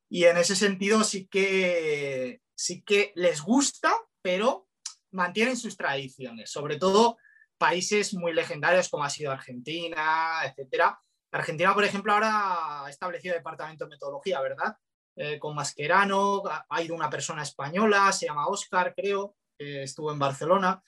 y en ese sentido sí que, sí que les gusta, pero mantienen sus tradiciones, sobre todo países muy legendarios como ha sido Argentina, etcétera, Argentina, por ejemplo, ahora ha establecido departamento de metodología, ¿verdad? Eh, con Mascherano, ha ido una persona española, se llama Oscar, creo, eh, estuvo en Barcelona,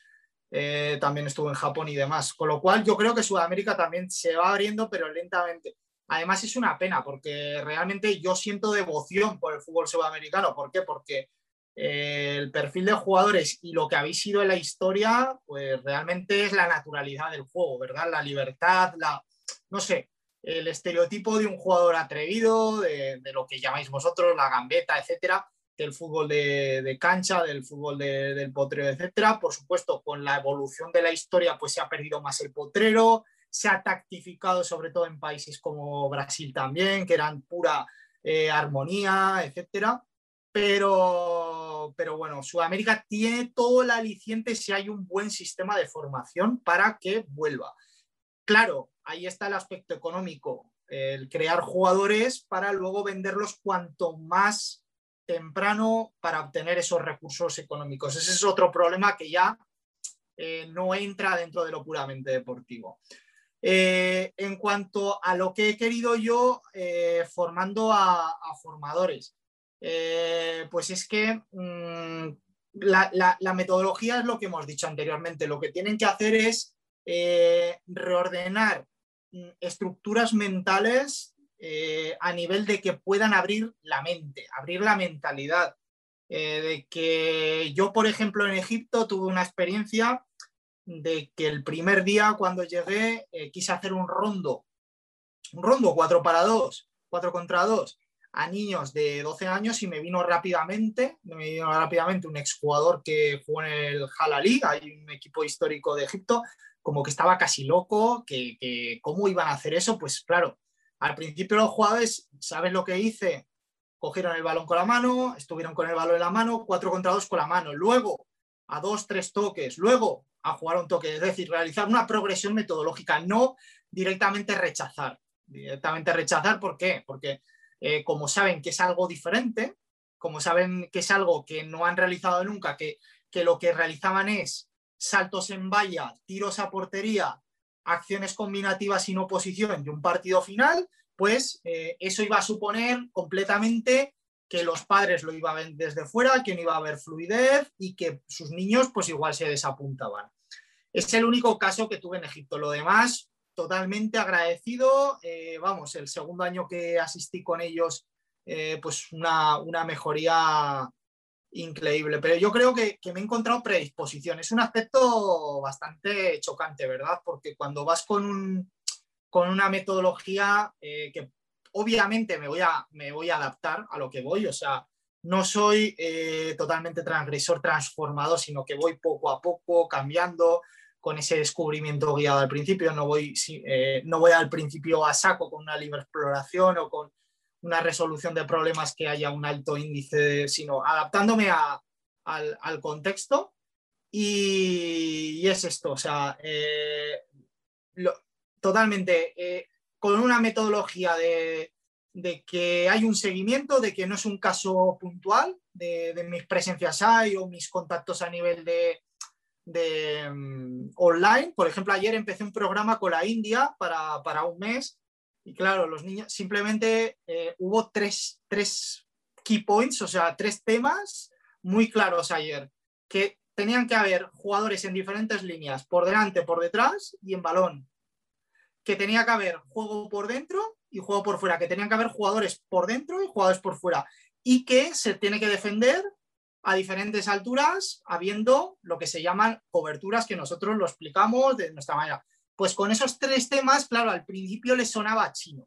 eh, también estuvo en Japón y demás. Con lo cual, yo creo que Sudamérica también se va abriendo, pero lentamente. Además, es una pena porque realmente yo siento devoción por el fútbol sudamericano. ¿Por qué? Porque eh, el perfil de jugadores y lo que habéis sido en la historia, pues realmente es la naturalidad del juego, ¿verdad? La libertad, la, no sé, el estereotipo de un jugador atrevido, de, de, lo que llamáis vosotros, la gambeta, etcétera, del fútbol de, cancha, del fútbol de, del potrero, etcétera. Por supuesto, con la evolución de la historia, pues se ha perdido más el potrero, se ha tactificado sobre todo en países como Brasil también, que eran pura eh, armonía, etcétera. Pero, pero bueno, Sudamérica tiene todo el aliciente si hay un buen sistema de formación para que vuelva. Claro, ahí está el aspecto económico, el crear jugadores para luego venderlos cuanto más temprano para obtener esos recursos económicos. Ese es otro problema que ya eh, no entra dentro de lo puramente deportivo. Eh, en cuanto a lo que he querido yo eh, formando a, formadores, pues es que mmm, la, metodología es lo que hemos dicho anteriormente. Lo que tienen que hacer es reordenar estructuras mentales eh, a nivel de que puedan abrir la mente, abrir la mentalidad. Eh, de que yo, por ejemplo, en Egipto tuve una experiencia de que el primer día cuando llegué eh, quise hacer un rondo, un rondo 4 para 2, 4 contra 2 a niños de 12 años y me vino rápidamente, me vino rápidamente un exjugador que jugó en el Jalali, hay un equipo histórico de Egipto, como que estaba casi loco, que, cómo iban a hacer eso, pues claro, al principio los jugadores, ¿sabes lo que hice? Cogieron el balón con la mano, estuvieron con el balón en la mano, cuatro contra dos con la mano, luego a dos, tres toques, luego a jugar un toque, es decir, realizar una progresión metodológica, no directamente rechazar. Directamente rechazar, ¿por qué? Porque eh, como saben que es algo diferente, como saben que es algo que no han realizado nunca, que, que lo que realizaban es saltos en valla, tiros a portería, acciones combinativas sin oposición y un partido final, pues eh, eso iba a suponer completamente que los padres lo iban a ver desde fuera, que no iba a haber fluidez y que sus niños pues igual se desapuntaban. Es el único caso que tuve en Egipto. Lo demás, totalmente agradecido. Eh, vamos, el segundo año que asistí con ellos, eh, pues una, una mejoría increíble. Pero yo creo que, que, me he encontrado predisposición. Es un aspecto bastante chocante, ¿verdad? Porque cuando vas con, un, con una metodología eh, que obviamente me voy, a, me voy a adaptar a lo que voy, o sea, no soy eh, totalmente transgresor, transformado, sino que voy poco a poco cambiando con ese descubrimiento guiado al principio. No voy, eh, no voy al principio a saco con una libre exploración o con una resolución de problemas que haya un alto índice, sino adaptándome a, al, al, contexto. Y, es esto, o sea, eh, lo, totalmente eh, con una metodología de, de, que hay un seguimiento, de que no es un caso puntual, de, de mis presencias hay o mis contactos a nivel de, de um, online. Por ejemplo, ayer empecé un programa con la India para, para un mes Y claro, los niños, simplemente eh, hubo tres, tres key points, o sea, tres temas muy claros ayer, que tenían que haber jugadores en diferentes líneas, por delante, por detrás y en balón. Que tenía que haber juego por dentro y juego por fuera, que tenían que haber jugadores por dentro y jugadores por fuera. Y que se tiene que defender a diferentes alturas, habiendo lo que se llaman coberturas, que nosotros lo explicamos de nuestra manera. Pues con esos tres temas, claro, al principio les sonaba chino.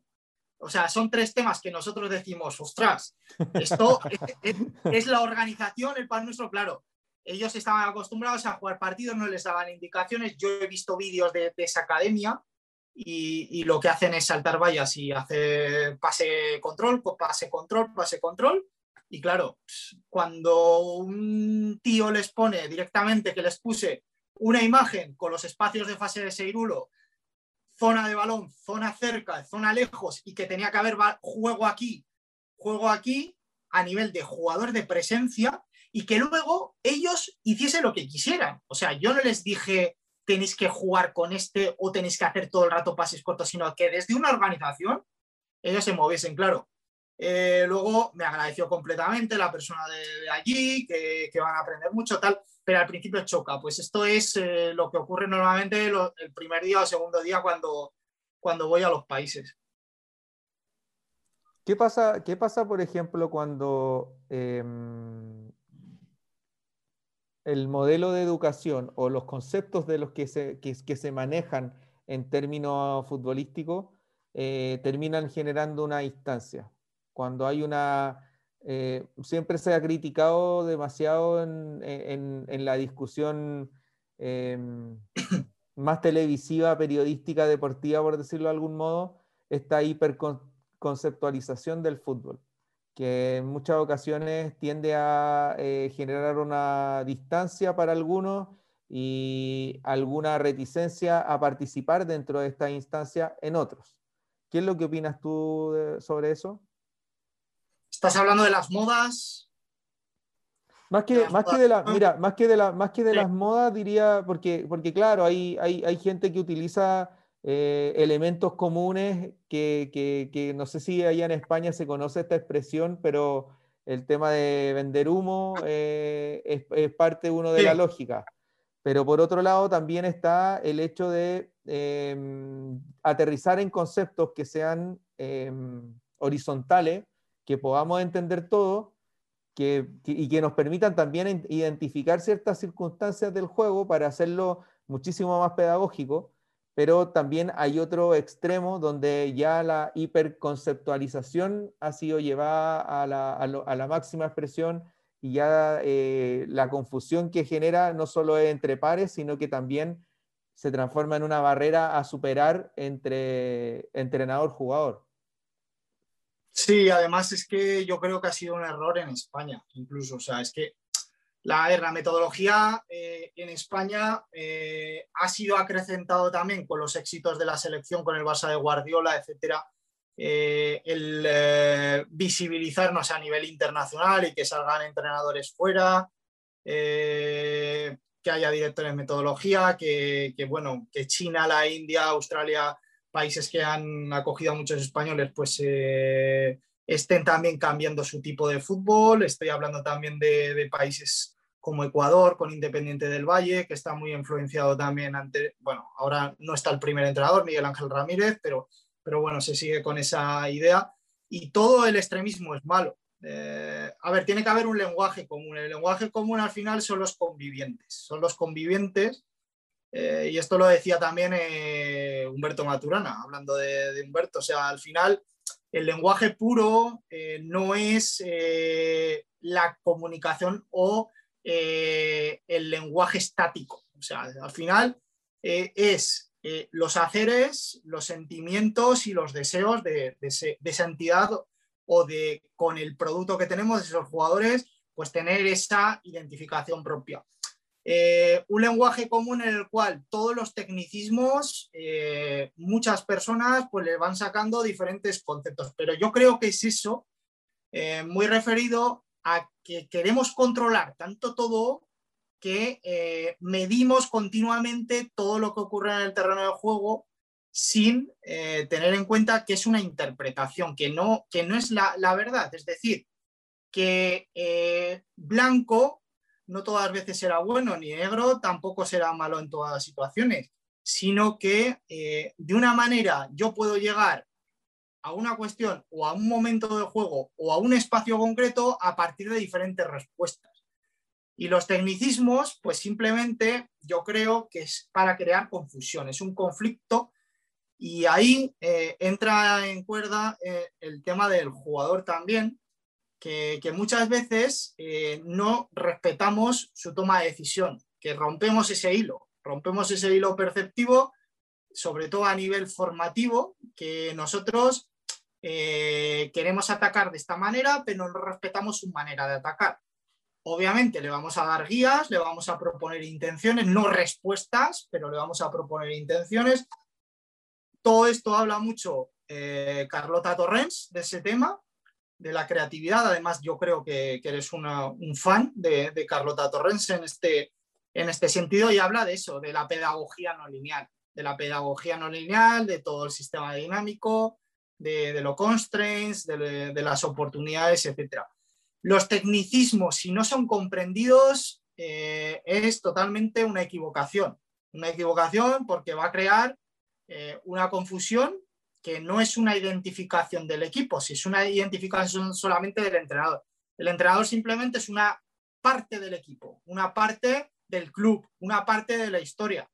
O sea, son tres temas que nosotros decimos, ostras, esto es, la organización, el pan nuestro, claro. Ellos estaban acostumbrados a jugar partidos, no les daban indicaciones. Yo he visto vídeos de, esa academia y, y, lo que hacen es saltar vallas y hacer pase control, pase control, pase control. Y claro, cuando un tío les pone directamente que les puse una imagen con los espacios de fase de Seirulo, zona de balón, zona cerca, zona lejos y que tenía que haber juego aquí, juego aquí a nivel de jugador de presencia y que luego ellos hiciesen lo que quisieran. O sea, yo no les dije tenéis que jugar con este o tenéis que hacer todo el rato pases cortos, sino que desde una organización ellos se moviesen, claro. Eh, luego me agradeció completamente la persona de, allí, que, van a aprender mucho, tal pero al principio choca. Pues esto es eh, lo que ocurre normalmente el primer día o segundo día cuando, cuando voy a los países. ¿Qué pasa, qué pasa por ejemplo, cuando em, el modelo de educación o los conceptos de los que se, que, se manejan en términos futbolísticos eh, terminan generando una instancia? Cuando hay una eh, siempre se ha criticado demasiado en, la discusión em, más televisiva, periodística, deportiva, por decirlo de algún modo, esta hiperconceptualización del fútbol, que en muchas ocasiones tiende a eh, generar una distancia para algunos y alguna reticencia a participar dentro de esta instancia en otros. ¿Qué es lo que opinas tú sobre eso? Estás hablando de las modas. Más que, más que de la, mira, más que de la, más que de las modas, diría, porque, porque claro, hay, hay, hay gente que utiliza eh, elementos comunes que, que, que, no sé si allá en España se conoce esta expresión, pero el tema de vender humo eh, es, es, parte uno de la lógica. Pero por otro lado también está el hecho de em, aterrizar en conceptos que sean em, horizontales que podamos entender todo y que nos permitan también identificar ciertas circunstancias del juego para hacerlo muchísimo más pedagógico, pero también hay otro extremo donde ya la hiperconceptualización ha sido llevada a la, a la máxima expresión y ya eh, la confusión que genera no solo es entre pares, sino que también se transforma en una barrera a superar entre entrenador-jugador. Sí, además es que yo creo que ha sido un error en España, incluso. O sea, es que la, metodología eh, en España eh, ha sido acrecentado también con los éxitos de la selección, con el Barça de Guardiola, etcétera. Eh, el visibilizarnos a nivel internacional y que salgan entrenadores fuera, que haya directores de metodología, que, bueno, que China, la India, Australia países que han acogido a muchos españoles, pues eh, estén también cambiando su tipo de fútbol. Estoy hablando también de, países como Ecuador, con Independiente del Valle, que está muy influenciado también bueno, ahora no está el primer entrenador, Miguel Ángel Ramírez, pero, pero bueno, se sigue con esa idea. Y todo el extremismo es malo. Eh, a ver, tiene que haber un lenguaje común. El lenguaje común al final son los convivientes. Son los convivientes eh, y esto lo decía también eh, Humberto Maturana, hablando de, Humberto. O sea, al final, el lenguaje puro eh, no es la comunicación o el lenguaje estático. O sea, al final es los haceres, los sentimientos y los deseos de, de, esa entidad o de con el producto que tenemos de esos jugadores, pues tener esa identificación propia. Eh, un lenguaje común en el cual todos los tecnicismos, eh, muchas personas pues le van sacando diferentes conceptos, pero yo creo que es eso eh, muy referido a que queremos controlar tanto todo que medimos continuamente todo lo que ocurre en el terreno de juego sin tener en cuenta que es una interpretación, que no, que no es la, verdad. Es decir, que blanco no todas veces será bueno, ni negro tampoco será malo en todas las situaciones, sino que eh, de una manera yo puedo llegar a una cuestión o a un momento de juego o a un espacio concreto a partir de diferentes respuestas. Y los tecnicismos, pues simplemente yo creo que es para crear confusión, es un conflicto y ahí eh, entra en cuerda eh, el tema del jugador también, que, muchas veces eh, no respetamos su toma de decisión, que rompemos ese hilo, rompemos ese hilo perceptivo, sobre todo a nivel formativo, que nosotros queremos atacar de esta manera, pero no respetamos su manera de atacar. Obviamente le vamos a dar guías, le vamos a proponer intenciones, no respuestas, pero le vamos a proponer intenciones todo esto habla mucho eh, Carlota Torrens de ese tema, de la creatividad. Además, yo creo que, eres un fan de, Carlota Torrens en este, en este sentido y habla de eso, de la pedagogía no lineal, de la pedagogía no lineal, de todo el sistema dinámico, de, los constraints, de, las oportunidades, etc. Los tecnicismos, si no son comprendidos, eh, es totalmente una equivocación. Una equivocación porque va a crear eh, una confusión que no es una identificación del equipo, si es una identificación solamente del entrenador. El entrenador simplemente es una parte del equipo, una parte del club, una parte de la historia.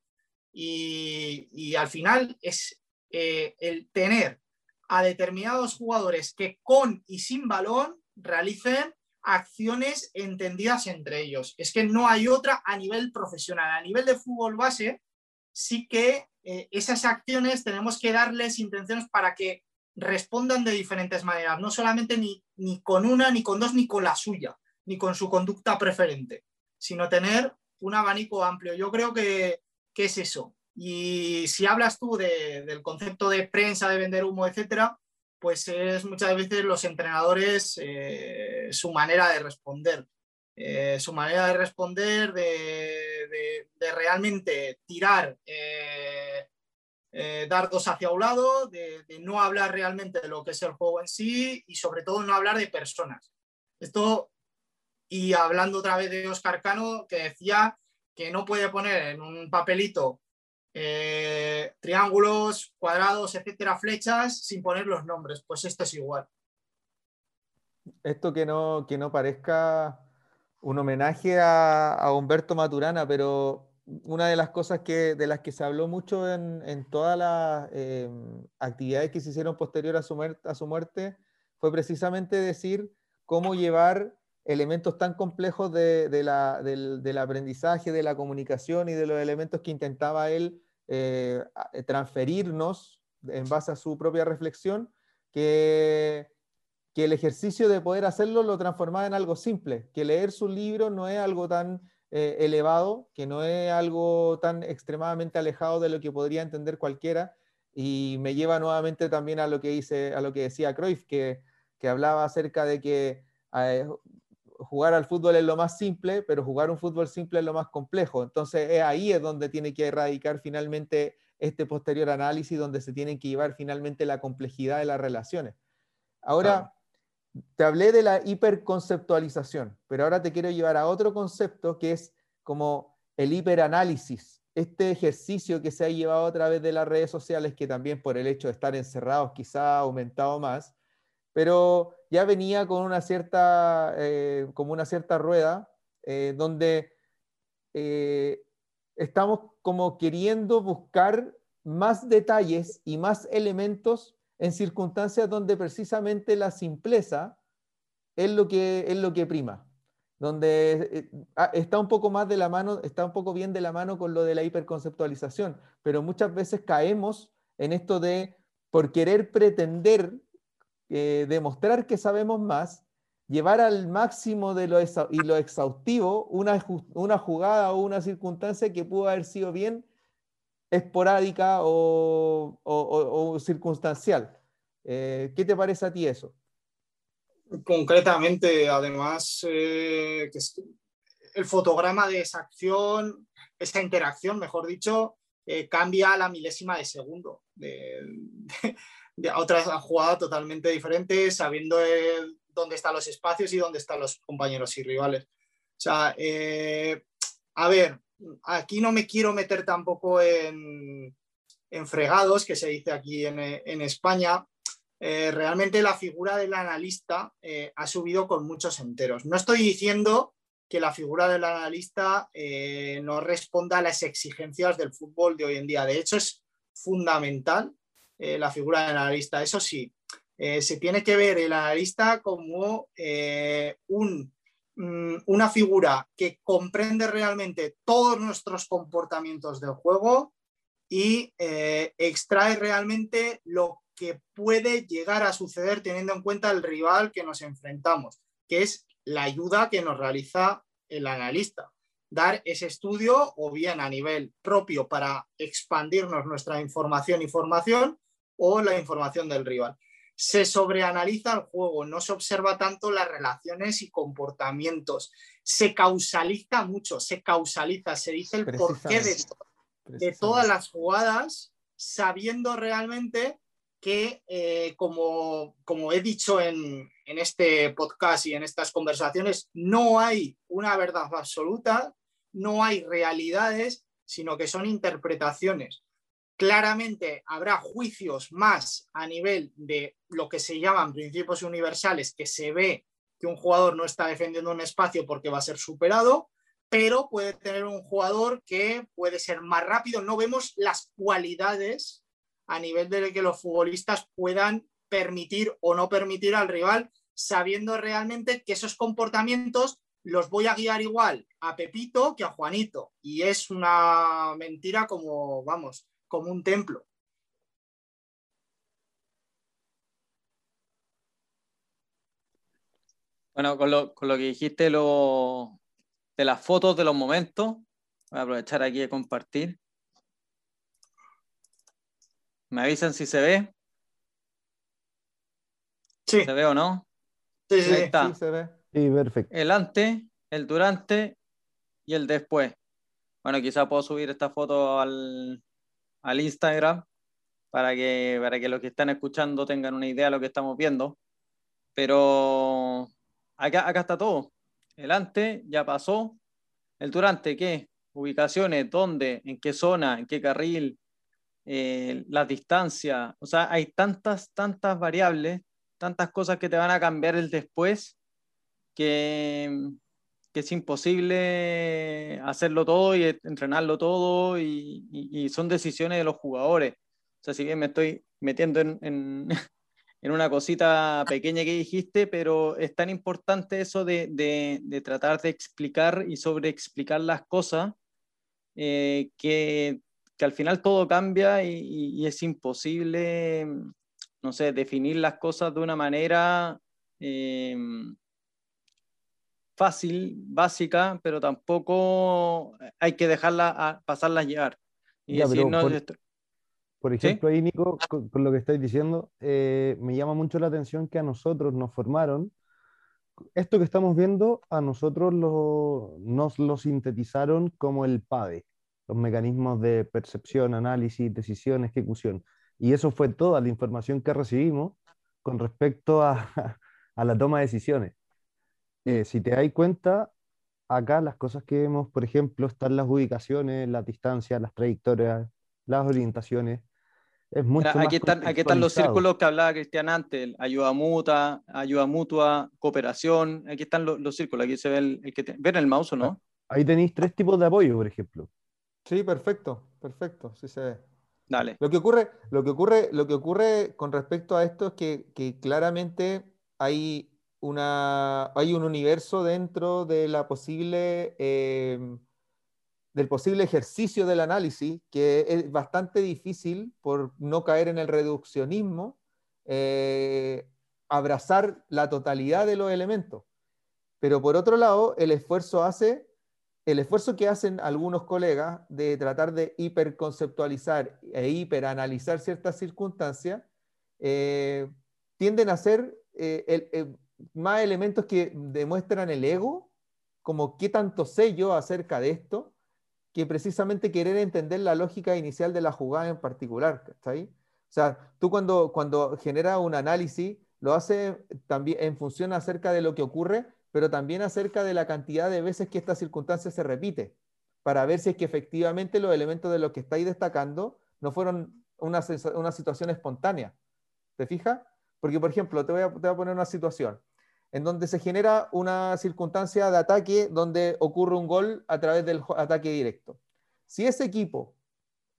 Y, al final es eh, el tener a determinados jugadores que con y sin balón realicen acciones entendidas entre ellos. Es que no hay otra a nivel profesional. A nivel de fútbol base, sí que eh, esas acciones tenemos que darles intenciones para que respondan de diferentes maneras, no solamente ni, ni, con una, ni con dos, ni con la suya, ni con su conducta preferente, sino tener un abanico amplio. Yo creo que, es eso. Y si hablas tú del concepto de prensa, de vender humo, etcétera, pues es muchas veces los entrenadores eh, su manera de responder. Eh, su manera de responder, de, realmente tirar eh, eh, dardos hacia un lado, de, no hablar realmente de lo que es el juego en sí y sobre todo no hablar de personas. Esto, y hablando otra vez de Oscar Cano, que decía que no puede poner en un papelito triángulos, cuadrados, etcétera, flechas, sin poner los nombres. Pues esto es igual. Esto que no, que no parezca un homenaje a, Humberto Maturana, pero una de las cosas que, de las que se habló mucho en, todas las em, actividades que se hicieron posterior a su, muerte, a fue precisamente decir cómo llevar elementos tan complejos de, del, aprendizaje, de la comunicación y de los elementos que intentaba él eh, transferirnos en base a su propia reflexión, que que el ejercicio de poder hacerlo lo transformaba en algo simple, que leer su libro no es algo tan eh, elevado, que no es algo tan extremadamente alejado de lo que podría entender cualquiera, y me lleva nuevamente también a lo que, dice, a lo que decía Cruyff, que, que hablaba acerca de que eh, jugar al fútbol es lo más simple, pero jugar un fútbol simple es lo más complejo. Entonces ahí es donde tiene que erradicar finalmente este posterior análisis, donde se tiene que llevar finalmente la complejidad de las relaciones. Ahora, te hablé de la hiperconceptualización, pero ahora te quiero llevar a otro concepto que es como el hiperanálisis. Este ejercicio que se ha llevado a través de las redes sociales, que también por el hecho de estar encerrados quizá ha aumentado más, pero ya venía con una cierta, eh, como una cierta rueda, eh, donde eh, estamos como queriendo buscar más detalles y más elementos en circunstancias donde precisamente la simpleza es lo que, es lo que prima, donde eh, ah, está un poco más de la mano, está un poco bien de la mano con lo de la hiperconceptualización, pero muchas veces caemos en esto de, por querer pretender eh, demostrar que sabemos más, llevar al máximo de lo y lo exhaustivo una, una jugada o una circunstancia que pudo haber sido bien esporádica o, circunstancial. Eh, ¿Qué te parece a ti eso? Concretamente, además, eh, el fotograma de esa acción, esa interacción, mejor dicho, eh, cambia a la milésima de segundo. De, de, otra jugada totalmente diferente, sabiendo dónde están los espacios y dónde están los compañeros y rivales. O sea, a ver, aquí no me quiero meter tampoco en, en fregados, que se dice aquí en, en España. Eh, realmente la figura del analista eh, ha subido con muchos enteros. No estoy diciendo que la figura del analista eh, no responda a las exigencias del fútbol de hoy en día. De hecho, es fundamental la figura del analista. Eso sí, se tiene que ver el analista como un una figura que comprende realmente todos nuestros comportamientos del juego y eh, extrae realmente lo que puede llegar a suceder teniendo en cuenta el rival que nos enfrentamos, que es la ayuda que nos realiza el analista. Dar ese estudio o bien a nivel propio para expandirnos nuestra información y formación o la información del rival se sobreanaliza el juego, no se observa tanto las relaciones y comportamientos, se causaliza mucho, se causaliza, se dice el porqué de, de todas las jugadas, sabiendo realmente que, eh, como, como, he dicho en, en este podcast y en estas conversaciones, no hay una verdad absoluta, no hay realidades, sino que son interpretaciones. Claramente habrá juicios más a nivel de lo que se llaman principios universales, que se ve que un jugador no está defendiendo un espacio porque va a ser superado, pero puede tener un jugador que puede ser más rápido. No vemos las cualidades a nivel de que los futbolistas puedan permitir o no permitir al rival, sabiendo realmente que esos comportamientos los voy a guiar igual a Pepito que a Juanito. Y es una mentira como, vamos, como un templo. Bueno, con lo, que dijiste lo, de las fotos de los momentos, voy a aprovechar aquí de compartir. ¿Me avisan si se ve? Sí. ¿Se ve o no? Sí, sí, está. se ve. Sí, perfecto. El antes, el durante y el después. Bueno, quizá puedo subir esta foto al, al Instagram para que, para que los que están escuchando tengan una idea de lo que estamos viendo. Pero acá, acá está todo. El antes ya pasó. El durante, ¿qué? Ubicaciones, dónde, en qué zona, en qué carril, eh, las distancias. O sea, hay tantas, tantas variables, tantas cosas que te van a cambiar el después que, que es imposible hacerlo todo y entrenarlo todo y, son decisiones de los jugadores. O sea, si bien me estoy metiendo en, en, una cosita pequeña que dijiste, pero es tan importante eso de, de, tratar de explicar y sobre explicar las cosas eh, que, que, al final todo cambia y, y, es imposible, no sé, definir las cosas de una manera... Eh, fácil, básica, pero tampoco hay que dejarla a pasarla a llegar. Y por, ejemplo, ahí Nico, con, lo que estáis diciendo, eh, me llama mucho la atención que a nosotros nos formaron. Esto que estamos viendo, a nosotros lo, nos lo sintetizaron como el PADE, los mecanismos de percepción, análisis, decisión, ejecución. Y eso fue toda la información que recibimos con respecto a, a la toma de decisiones. Eh, si te das cuenta, acá las cosas que vemos, por ejemplo, están las ubicaciones, las distancias, las trayectorias, las orientaciones. Es mucho aquí, están, aquí están los círculos que hablaba Cristian antes, ayuda mutua, ayuda mutua, cooperación, aquí están los, los círculos, aquí se ve el, el que ¿Ven el mouse o no? Ahí tenéis tres tipos de apoyo, por ejemplo. Sí, perfecto, perfecto, sí se ve. Dale. Lo que ocurre, lo que ocurre, lo que ocurre con respecto a esto es que, que claramente hay una, hay un universo dentro de la posible, em, del posible ejercicio del análisis que es bastante difícil por no caer en el reduccionismo, eh, abrazar la totalidad de los elementos. Pero por otro lado, el esfuerzo hace, el esfuerzo que hacen algunos colegas de tratar de hiperconceptualizar e hiperanalizar ciertas circunstancias, eh, tienden a ser eh, el, más elementos que demuestran el ego, como qué tanto sé yo acerca de esto, que precisamente querer entender la lógica inicial de la jugada en particular. ¿está? O sea, tú cuando, cuando generas un análisis, lo hace también en función acerca de lo que ocurre, pero también acerca de la cantidad de veces que esta circunstancia se repite, para ver si es que efectivamente los elementos de los que estáis destacando no fueron una, una situación espontánea. ¿Te fijas? Porque, por ejemplo, te voy, a, te voy a poner una situación en donde se genera una circunstancia de ataque donde ocurre un gol a través del ataque directo. Si ese equipo,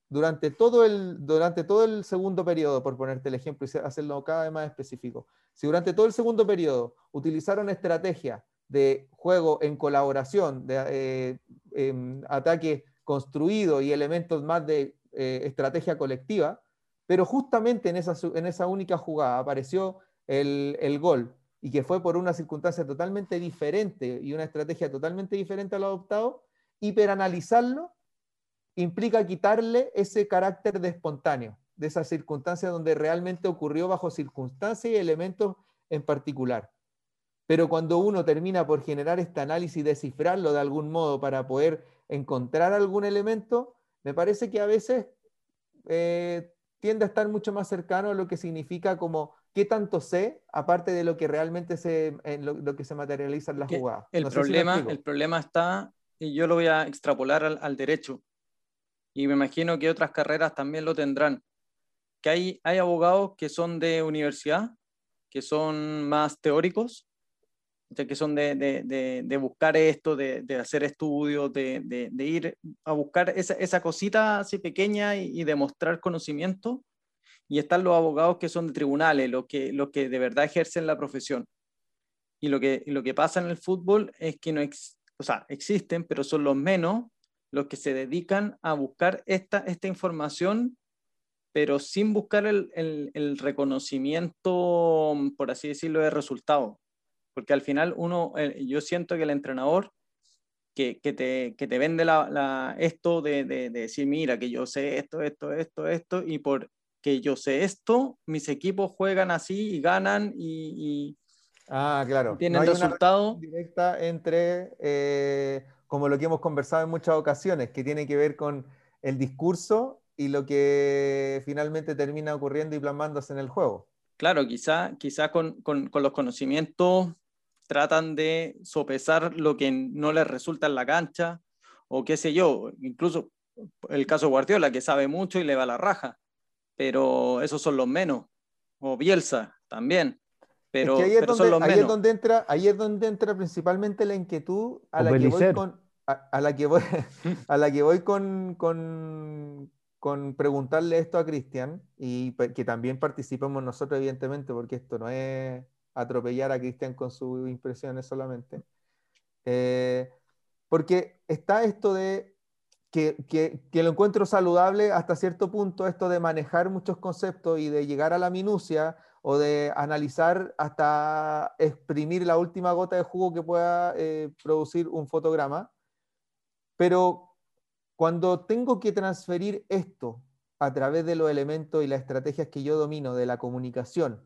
durante todo el, durante todo el segundo periodo, por ponerte el ejemplo y hacerlo cada vez más específico, si durante todo el segundo periodo utilizaron estrategia de juego en colaboración, de eh, ataque construido y elementos más de eh, estrategia colectiva, pero justamente en esa, en esa única jugada apareció el, el gol y que fue por una circunstancia totalmente diferente y una estrategia totalmente diferente a lo adoptado, hiperanalizarlo implica quitarle ese carácter de espontáneo, de esa circunstancia donde realmente ocurrió bajo circunstancias y elementos en particular. Pero cuando uno termina por generar este análisis y descifrarlo de algún modo para poder encontrar algún elemento, me parece que a veces eh, tiende a estar mucho más cercano a lo que significa como qué tanto sé, aparte de lo que realmente se, lo, que se materializa en la jugada. El, problema, el problema está, y yo lo voy a extrapolar al, derecho, y me imagino que otras carreras también lo tendrán, que hay, hay abogados que son de universidad, que son más teóricos, que son de, de, de, buscar esto, de, hacer estudios, de, ir a buscar esa, esa cosita así pequeña y, demostrar conocimiento, y están los abogados que son de tribunales, los que, los que de verdad ejercen la profesión. Y lo que, lo que pasa en el fútbol es que no o sea, existen, pero son los menos los que se dedican a buscar esta, esta información, pero sin buscar el, el, reconocimiento, por así decirlo, de resultado. Porque al final uno, yo siento que el entrenador que, que, te, que te, vende la, esto de, de, de, decir, mira, que yo sé esto, esto, esto, esto, y por que yo sé esto, mis equipos juegan así y ganan y, ah, claro. tienen no resultado. directa entre, eh, como lo que hemos conversado en muchas ocasiones, que tiene que ver con el discurso y lo que finalmente termina ocurriendo y plasmándose en el juego. Claro, quizá, quizá con, con, con los conocimientos tratan de sopesar lo que no les resulta en la cancha, o qué sé yo, incluso el caso Guardiola, que sabe mucho y le va a la raja pero esos son los menos. O Bielsa también. Pero, ahí es, donde, ahí donde entra, ahí es donde entra principalmente la inquietud a la, que voy con, a, la que voy a la que voy con, con, con preguntarle esto a Cristian y que también participemos nosotros evidentemente porque esto no es atropellar a Cristian con sus impresiones solamente eh, porque está esto de que, lo encuentro saludable hasta cierto punto, esto de manejar muchos conceptos y de llegar a la minucia o de analizar hasta exprimir la última gota de jugo que pueda eh, producir un fotograma. Pero cuando tengo que transferir esto a través de los elementos y las estrategias que yo domino de la comunicación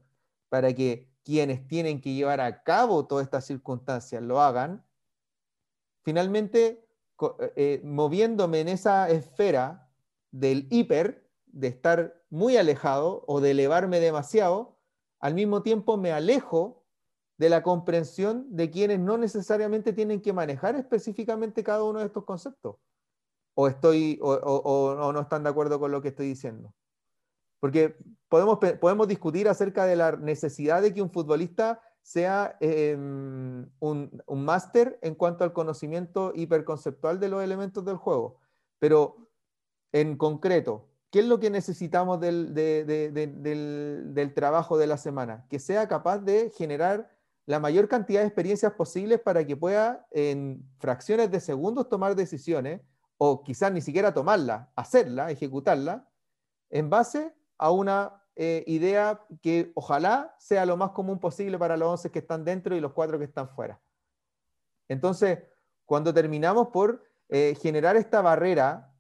para que quienes tienen que llevar a cabo todas estas circunstancias lo hagan, finalmente eh, eh, moviéndome en esa esfera del hiper, de estar muy alejado o de elevarme demasiado, al mismo tiempo me alejo de la comprensión de quienes no necesariamente tienen que manejar específicamente cada uno de estos conceptos. O, estoy, o, no están de acuerdo con lo que estoy diciendo. Porque podemos, podemos discutir acerca de la necesidad de que un futbolista sea em, un, un máster en cuanto al conocimiento hiperconceptual de los elementos del juego. Pero en concreto, ¿qué es lo que necesitamos del, del, trabajo de la semana? Que sea capaz de generar la mayor cantidad de experiencias posibles para que pueda en fracciones de segundos tomar decisiones o quizás ni siquiera tomarla, hacerla, ejecutarla, en base a una eh, idea que ojalá sea lo más común posible para los 11 que están dentro y los 4 que están fuera. Entonces, cuando terminamos por eh, generar esta barrera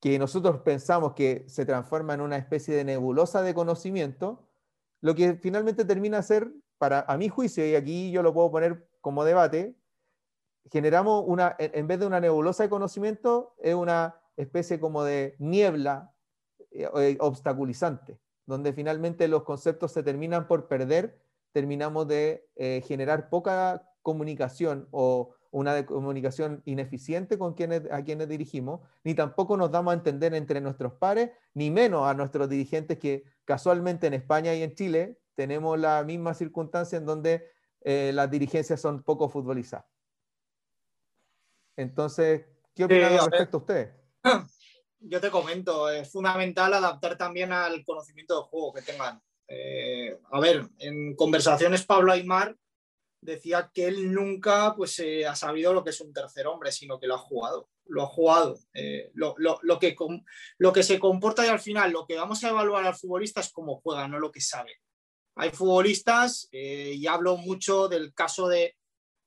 que nosotros pensamos que se transforma en una especie de nebulosa de conocimiento, lo que finalmente termina a ser, para a mi juicio, y aquí yo lo puedo poner como debate, generamos una, en vez de una nebulosa de conocimiento, es una especie como de niebla eh, obstaculizante, donde finalmente los conceptos se terminan por perder, terminamos de eh, generar poca comunicación o una comunicación ineficiente con quienes, a quienes dirigimos, ni tampoco nos damos a entender entre nuestros pares, ni menos a nuestros dirigentes que casualmente en España y en Chile tenemos la misma circunstancia en donde las dirigencias son poco futbolizadas. Entonces, ¿qué opinan respecto a usted? Yo te comento, es fundamental adaptar también al conocimiento de juego que tengan. Eh, a ver, en conversaciones Pablo Aymar decía que él nunca pues, eh, ha sabido lo que es un tercer hombre, sino que lo ha jugado. Lo ha jugado. Eh, lo, que, lo que se comporta y al final lo que vamos a evaluar al futbolista es cómo juega, no lo que sabe. Hay futbolistas, y hablo mucho del caso de,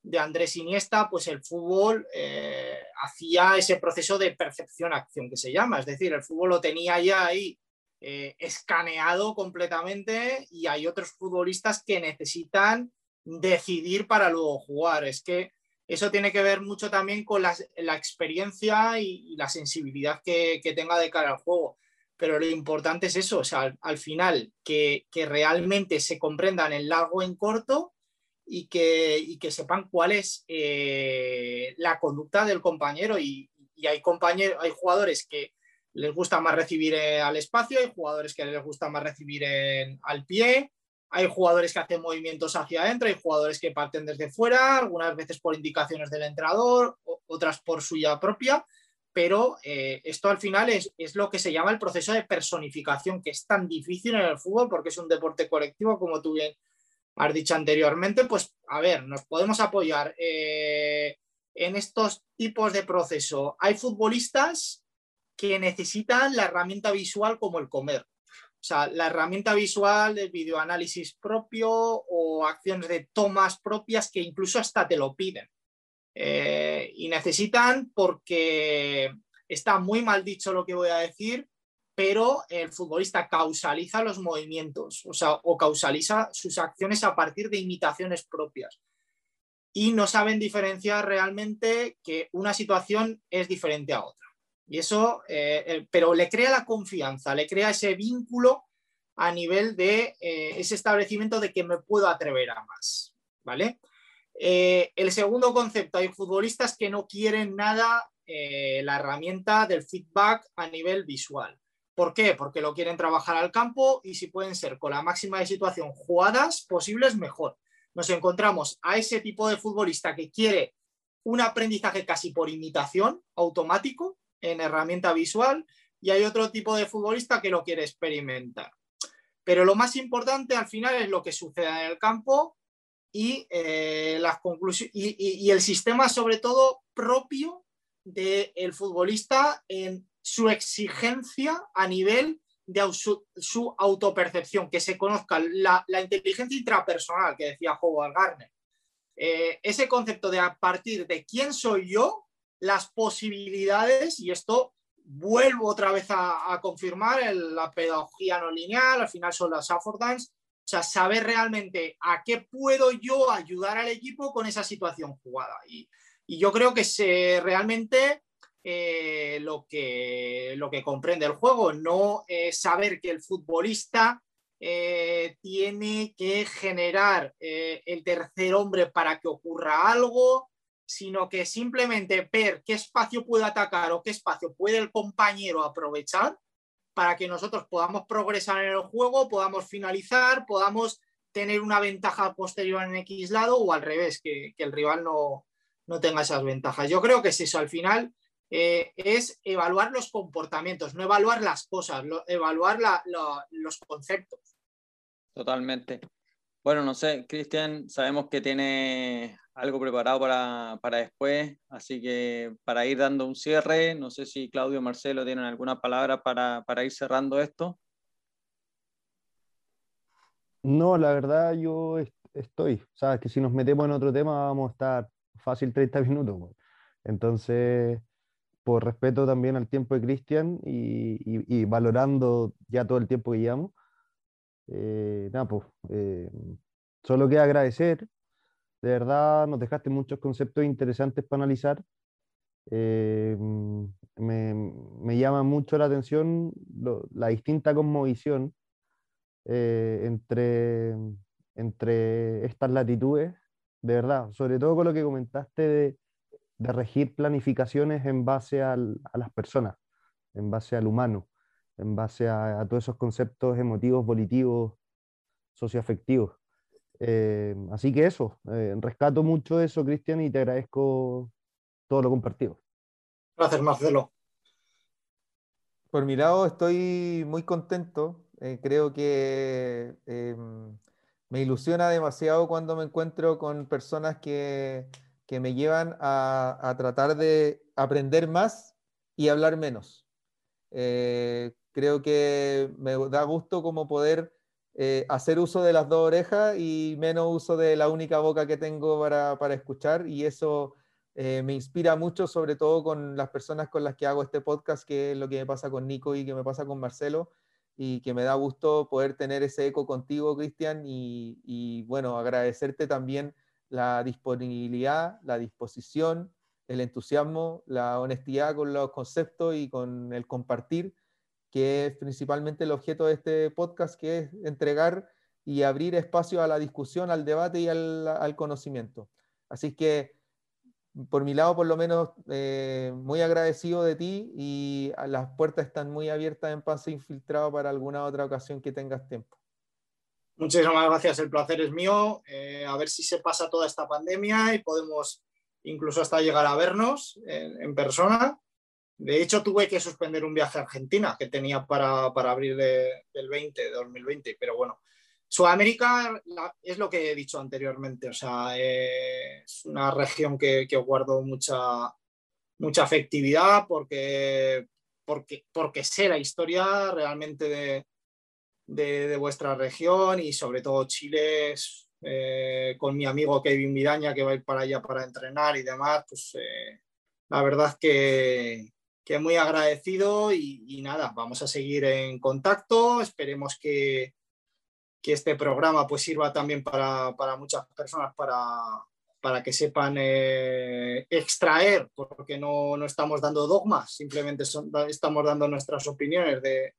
de Andrés Iniesta, pues el fútbol eh, hacía ese proceso de percepción-acción que se llama, es decir, el fútbol lo tenía ya ahí eh, escaneado completamente y hay otros futbolistas que necesitan decidir para luego jugar. Es que eso tiene que ver mucho también con la, experiencia y, la sensibilidad que, tenga de cara al juego. Pero lo importante es eso, o sea, al, final, que, que realmente se comprendan en largo en corto y que, que sepan cuál es eh, la conducta del compañero. Y, hay, compañeros, hay jugadores que les gusta más recibir eh, al espacio, hay jugadores que les gusta más recibir al pie, hay jugadores que hacen movimientos hacia adentro, hay jugadores que parten desde fuera, algunas veces por indicaciones del entrenador, otras por suya propia, pero eh, esto al final es, es, lo que se llama el proceso de personificación, que es tan difícil en el fútbol porque es un deporte colectivo, como tú bien has dicho anteriormente, pues a ver, nos podemos apoyar eh, en estos tipos de proceso. Hay futbolistas que necesitan la herramienta visual como el comer. O sea, la herramienta visual del videoanálisis propio o acciones de tomas propias que incluso hasta te lo piden. Eh, y necesitan porque está muy mal dicho lo que voy a decir, pero el futbolista causaliza los movimientos, o sea, o causaliza sus acciones a partir de imitaciones propias. Y no saben diferenciar realmente que una situación es diferente a otra. Y eso, eh, pero le crea la confianza, le crea ese vínculo a nivel de eh, ese establecimiento de que me puedo atrever a más. ¿Vale? Eh, el segundo concepto, hay futbolistas que no quieren nada la herramienta del feedback a nivel visual. ¿Por qué? Porque lo quieren trabajar al campo y si pueden ser con la máxima de situación jugadas posibles, mejor. Nos encontramos a ese tipo de futbolista que quiere un aprendizaje casi por imitación automático en herramienta visual y hay otro tipo de futbolista que lo quiere experimentar. Pero lo más importante al final es lo que sucede en el campo y, eh, las y, el sistema sobre todo propio del futbolista en su exigencia a nivel de su, autopercepción, que se conozca la, inteligencia intrapersonal que decía Howard Gardner. Eh, ese concepto de a partir de quién soy yo, las posibilidades, y esto vuelvo otra vez a, confirmar, la pedagogía no lineal, al final son las affordance, o sea, saber realmente a qué puedo yo ayudar al equipo con esa situación jugada. Y, y yo creo que se, realmente eh, lo, que, lo que comprende el juego, no saber que el futbolista eh, tiene que generar eh, el tercer hombre para que ocurra algo, sino que simplemente ver qué espacio puede atacar o qué espacio puede el compañero aprovechar para que nosotros podamos progresar en el juego, podamos finalizar, podamos tener una ventaja posterior en X lado o al revés, que, el rival no, no tenga esas ventajas. Yo creo que es eso, al final eh, es evaluar los comportamientos, no evaluar las cosas, evaluar los conceptos. Totalmente. Bueno, no sé, Cristian, sabemos que tiene algo preparado para, después, así que para ir dando un cierre, no sé si Claudio o Marcelo tienen alguna palabra para, para ir cerrando esto. No, la verdad yo estoy, sabes que si nos metemos en otro tema vamos a estar fácil 30 minutos. Entonces, por respeto también al tiempo de Cristian y, valorando ya todo el tiempo que llevamos, eh, nada, pues, eh, solo queda agradecer. De verdad, nos dejaste muchos conceptos interesantes para analizar. Eh, me, llama mucho la atención la distinta cosmovisión eh, entre, entre estas latitudes, de verdad, sobre todo con lo que comentaste de, regir planificaciones en base a las personas, en base al humano, en base a, todos esos conceptos emotivos, volitivos, socioafectivos. Eh, así que eso, eh, rescato mucho eso, Cristian, y te agradezco todo lo compartido. Gracias, Marcelo. Por mi lado, estoy muy contento. Eh, creo que em, me ilusiona demasiado cuando me encuentro con personas que, me llevan a, tratar de aprender más y hablar menos. creo que me da gusto como poder eh, hacer uso de las dos orejas y menos uso de la única boca que tengo para, escuchar y eso eh, me inspira mucho, sobre todo con las personas con las que hago este podcast, que es lo que me pasa con Nico y que me pasa con Marcelo y que me da gusto poder tener ese eco contigo, Cristian, y bueno, agradecerte también la disponibilidad, la disposición, el entusiasmo, la honestidad con los conceptos y con el compartir que es principalmente el objeto de este podcast, que es entregar y abrir espacio a la discusión, al debate y al, conocimiento. Así que, por mi lado, por lo menos, eh, muy agradecido de ti y las puertas están muy abiertas en Pase Infiltrado para alguna otra ocasión que tengas tiempo. Muchísimas gracias, el placer es mío. Eh, a ver si se pasa toda esta pandemia y podemos incluso hasta llegar a vernos en persona de hecho, tuve que suspender un viaje a Argentina que tenía para, abril del 20, de 2020, pero bueno. Sudamérica es lo que he dicho anteriormente, o sea, es una región que, que guardo mucha, mucha afectividad porque, porque, porque sé la historia realmente de, vuestra región y sobre todo Chile, eh, con mi amigo Kevin Miraña que va a ir para allá para entrenar y demás, pues eh, la verdad que, que muy agradecido y, nada, vamos a seguir en contacto. Esperemos que, este programa pues sirva también para, muchas personas para, que sepan eh, extraer, porque no, estamos dando dogmas, simplemente estamos dando nuestras opiniones de,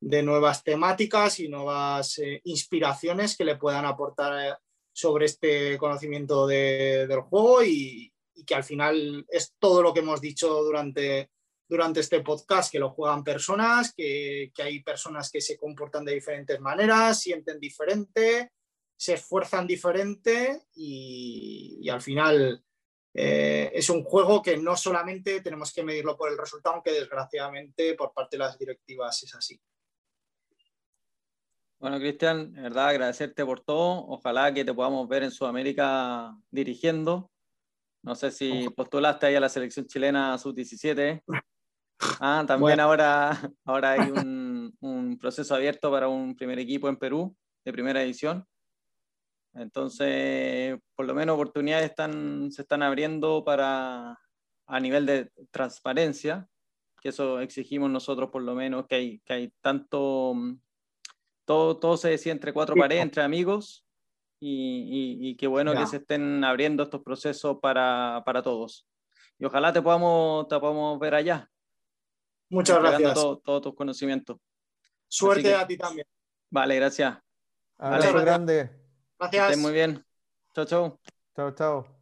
nuevas temáticas y nuevas eh, inspiraciones que le puedan aportar eh, sobre este conocimiento del juego y, que al final es todo lo que hemos dicho durante durante este podcast, que lo juegan personas, que, hay personas que se comportan de diferentes maneras, sienten diferente, se esfuerzan diferente y, al final eh, es un juego que no solamente tenemos que medirlo por el resultado, aunque desgraciadamente por parte de las directivas es así. Bueno, Cristian, verdad, agradecerte por todo. Ojalá que te podamos ver en Sudamérica dirigiendo. No sé si postulaste ahí a la selección chilena sub-17. Ah, también ahora, ahora hay un, un, proceso abierto para un primer equipo en Perú de primera edición. Entonces, por lo menos oportunidades están, se están abriendo para a nivel de transparencia, que eso exigimos nosotros por lo menos, que hay, que hay tanto, todo, todo se decía entre cuatro paredes, entre amigos, y, y, qué bueno que se estén abriendo estos procesos para, para todos. Y ojalá te podamos, te podamos ver allá. Muchas gracias. Todos todo tus conocimientos. Suerte a ti también. Vale, gracias. Abrazo grande. Gracias. muy bien. Chao, chao. Chao, chao.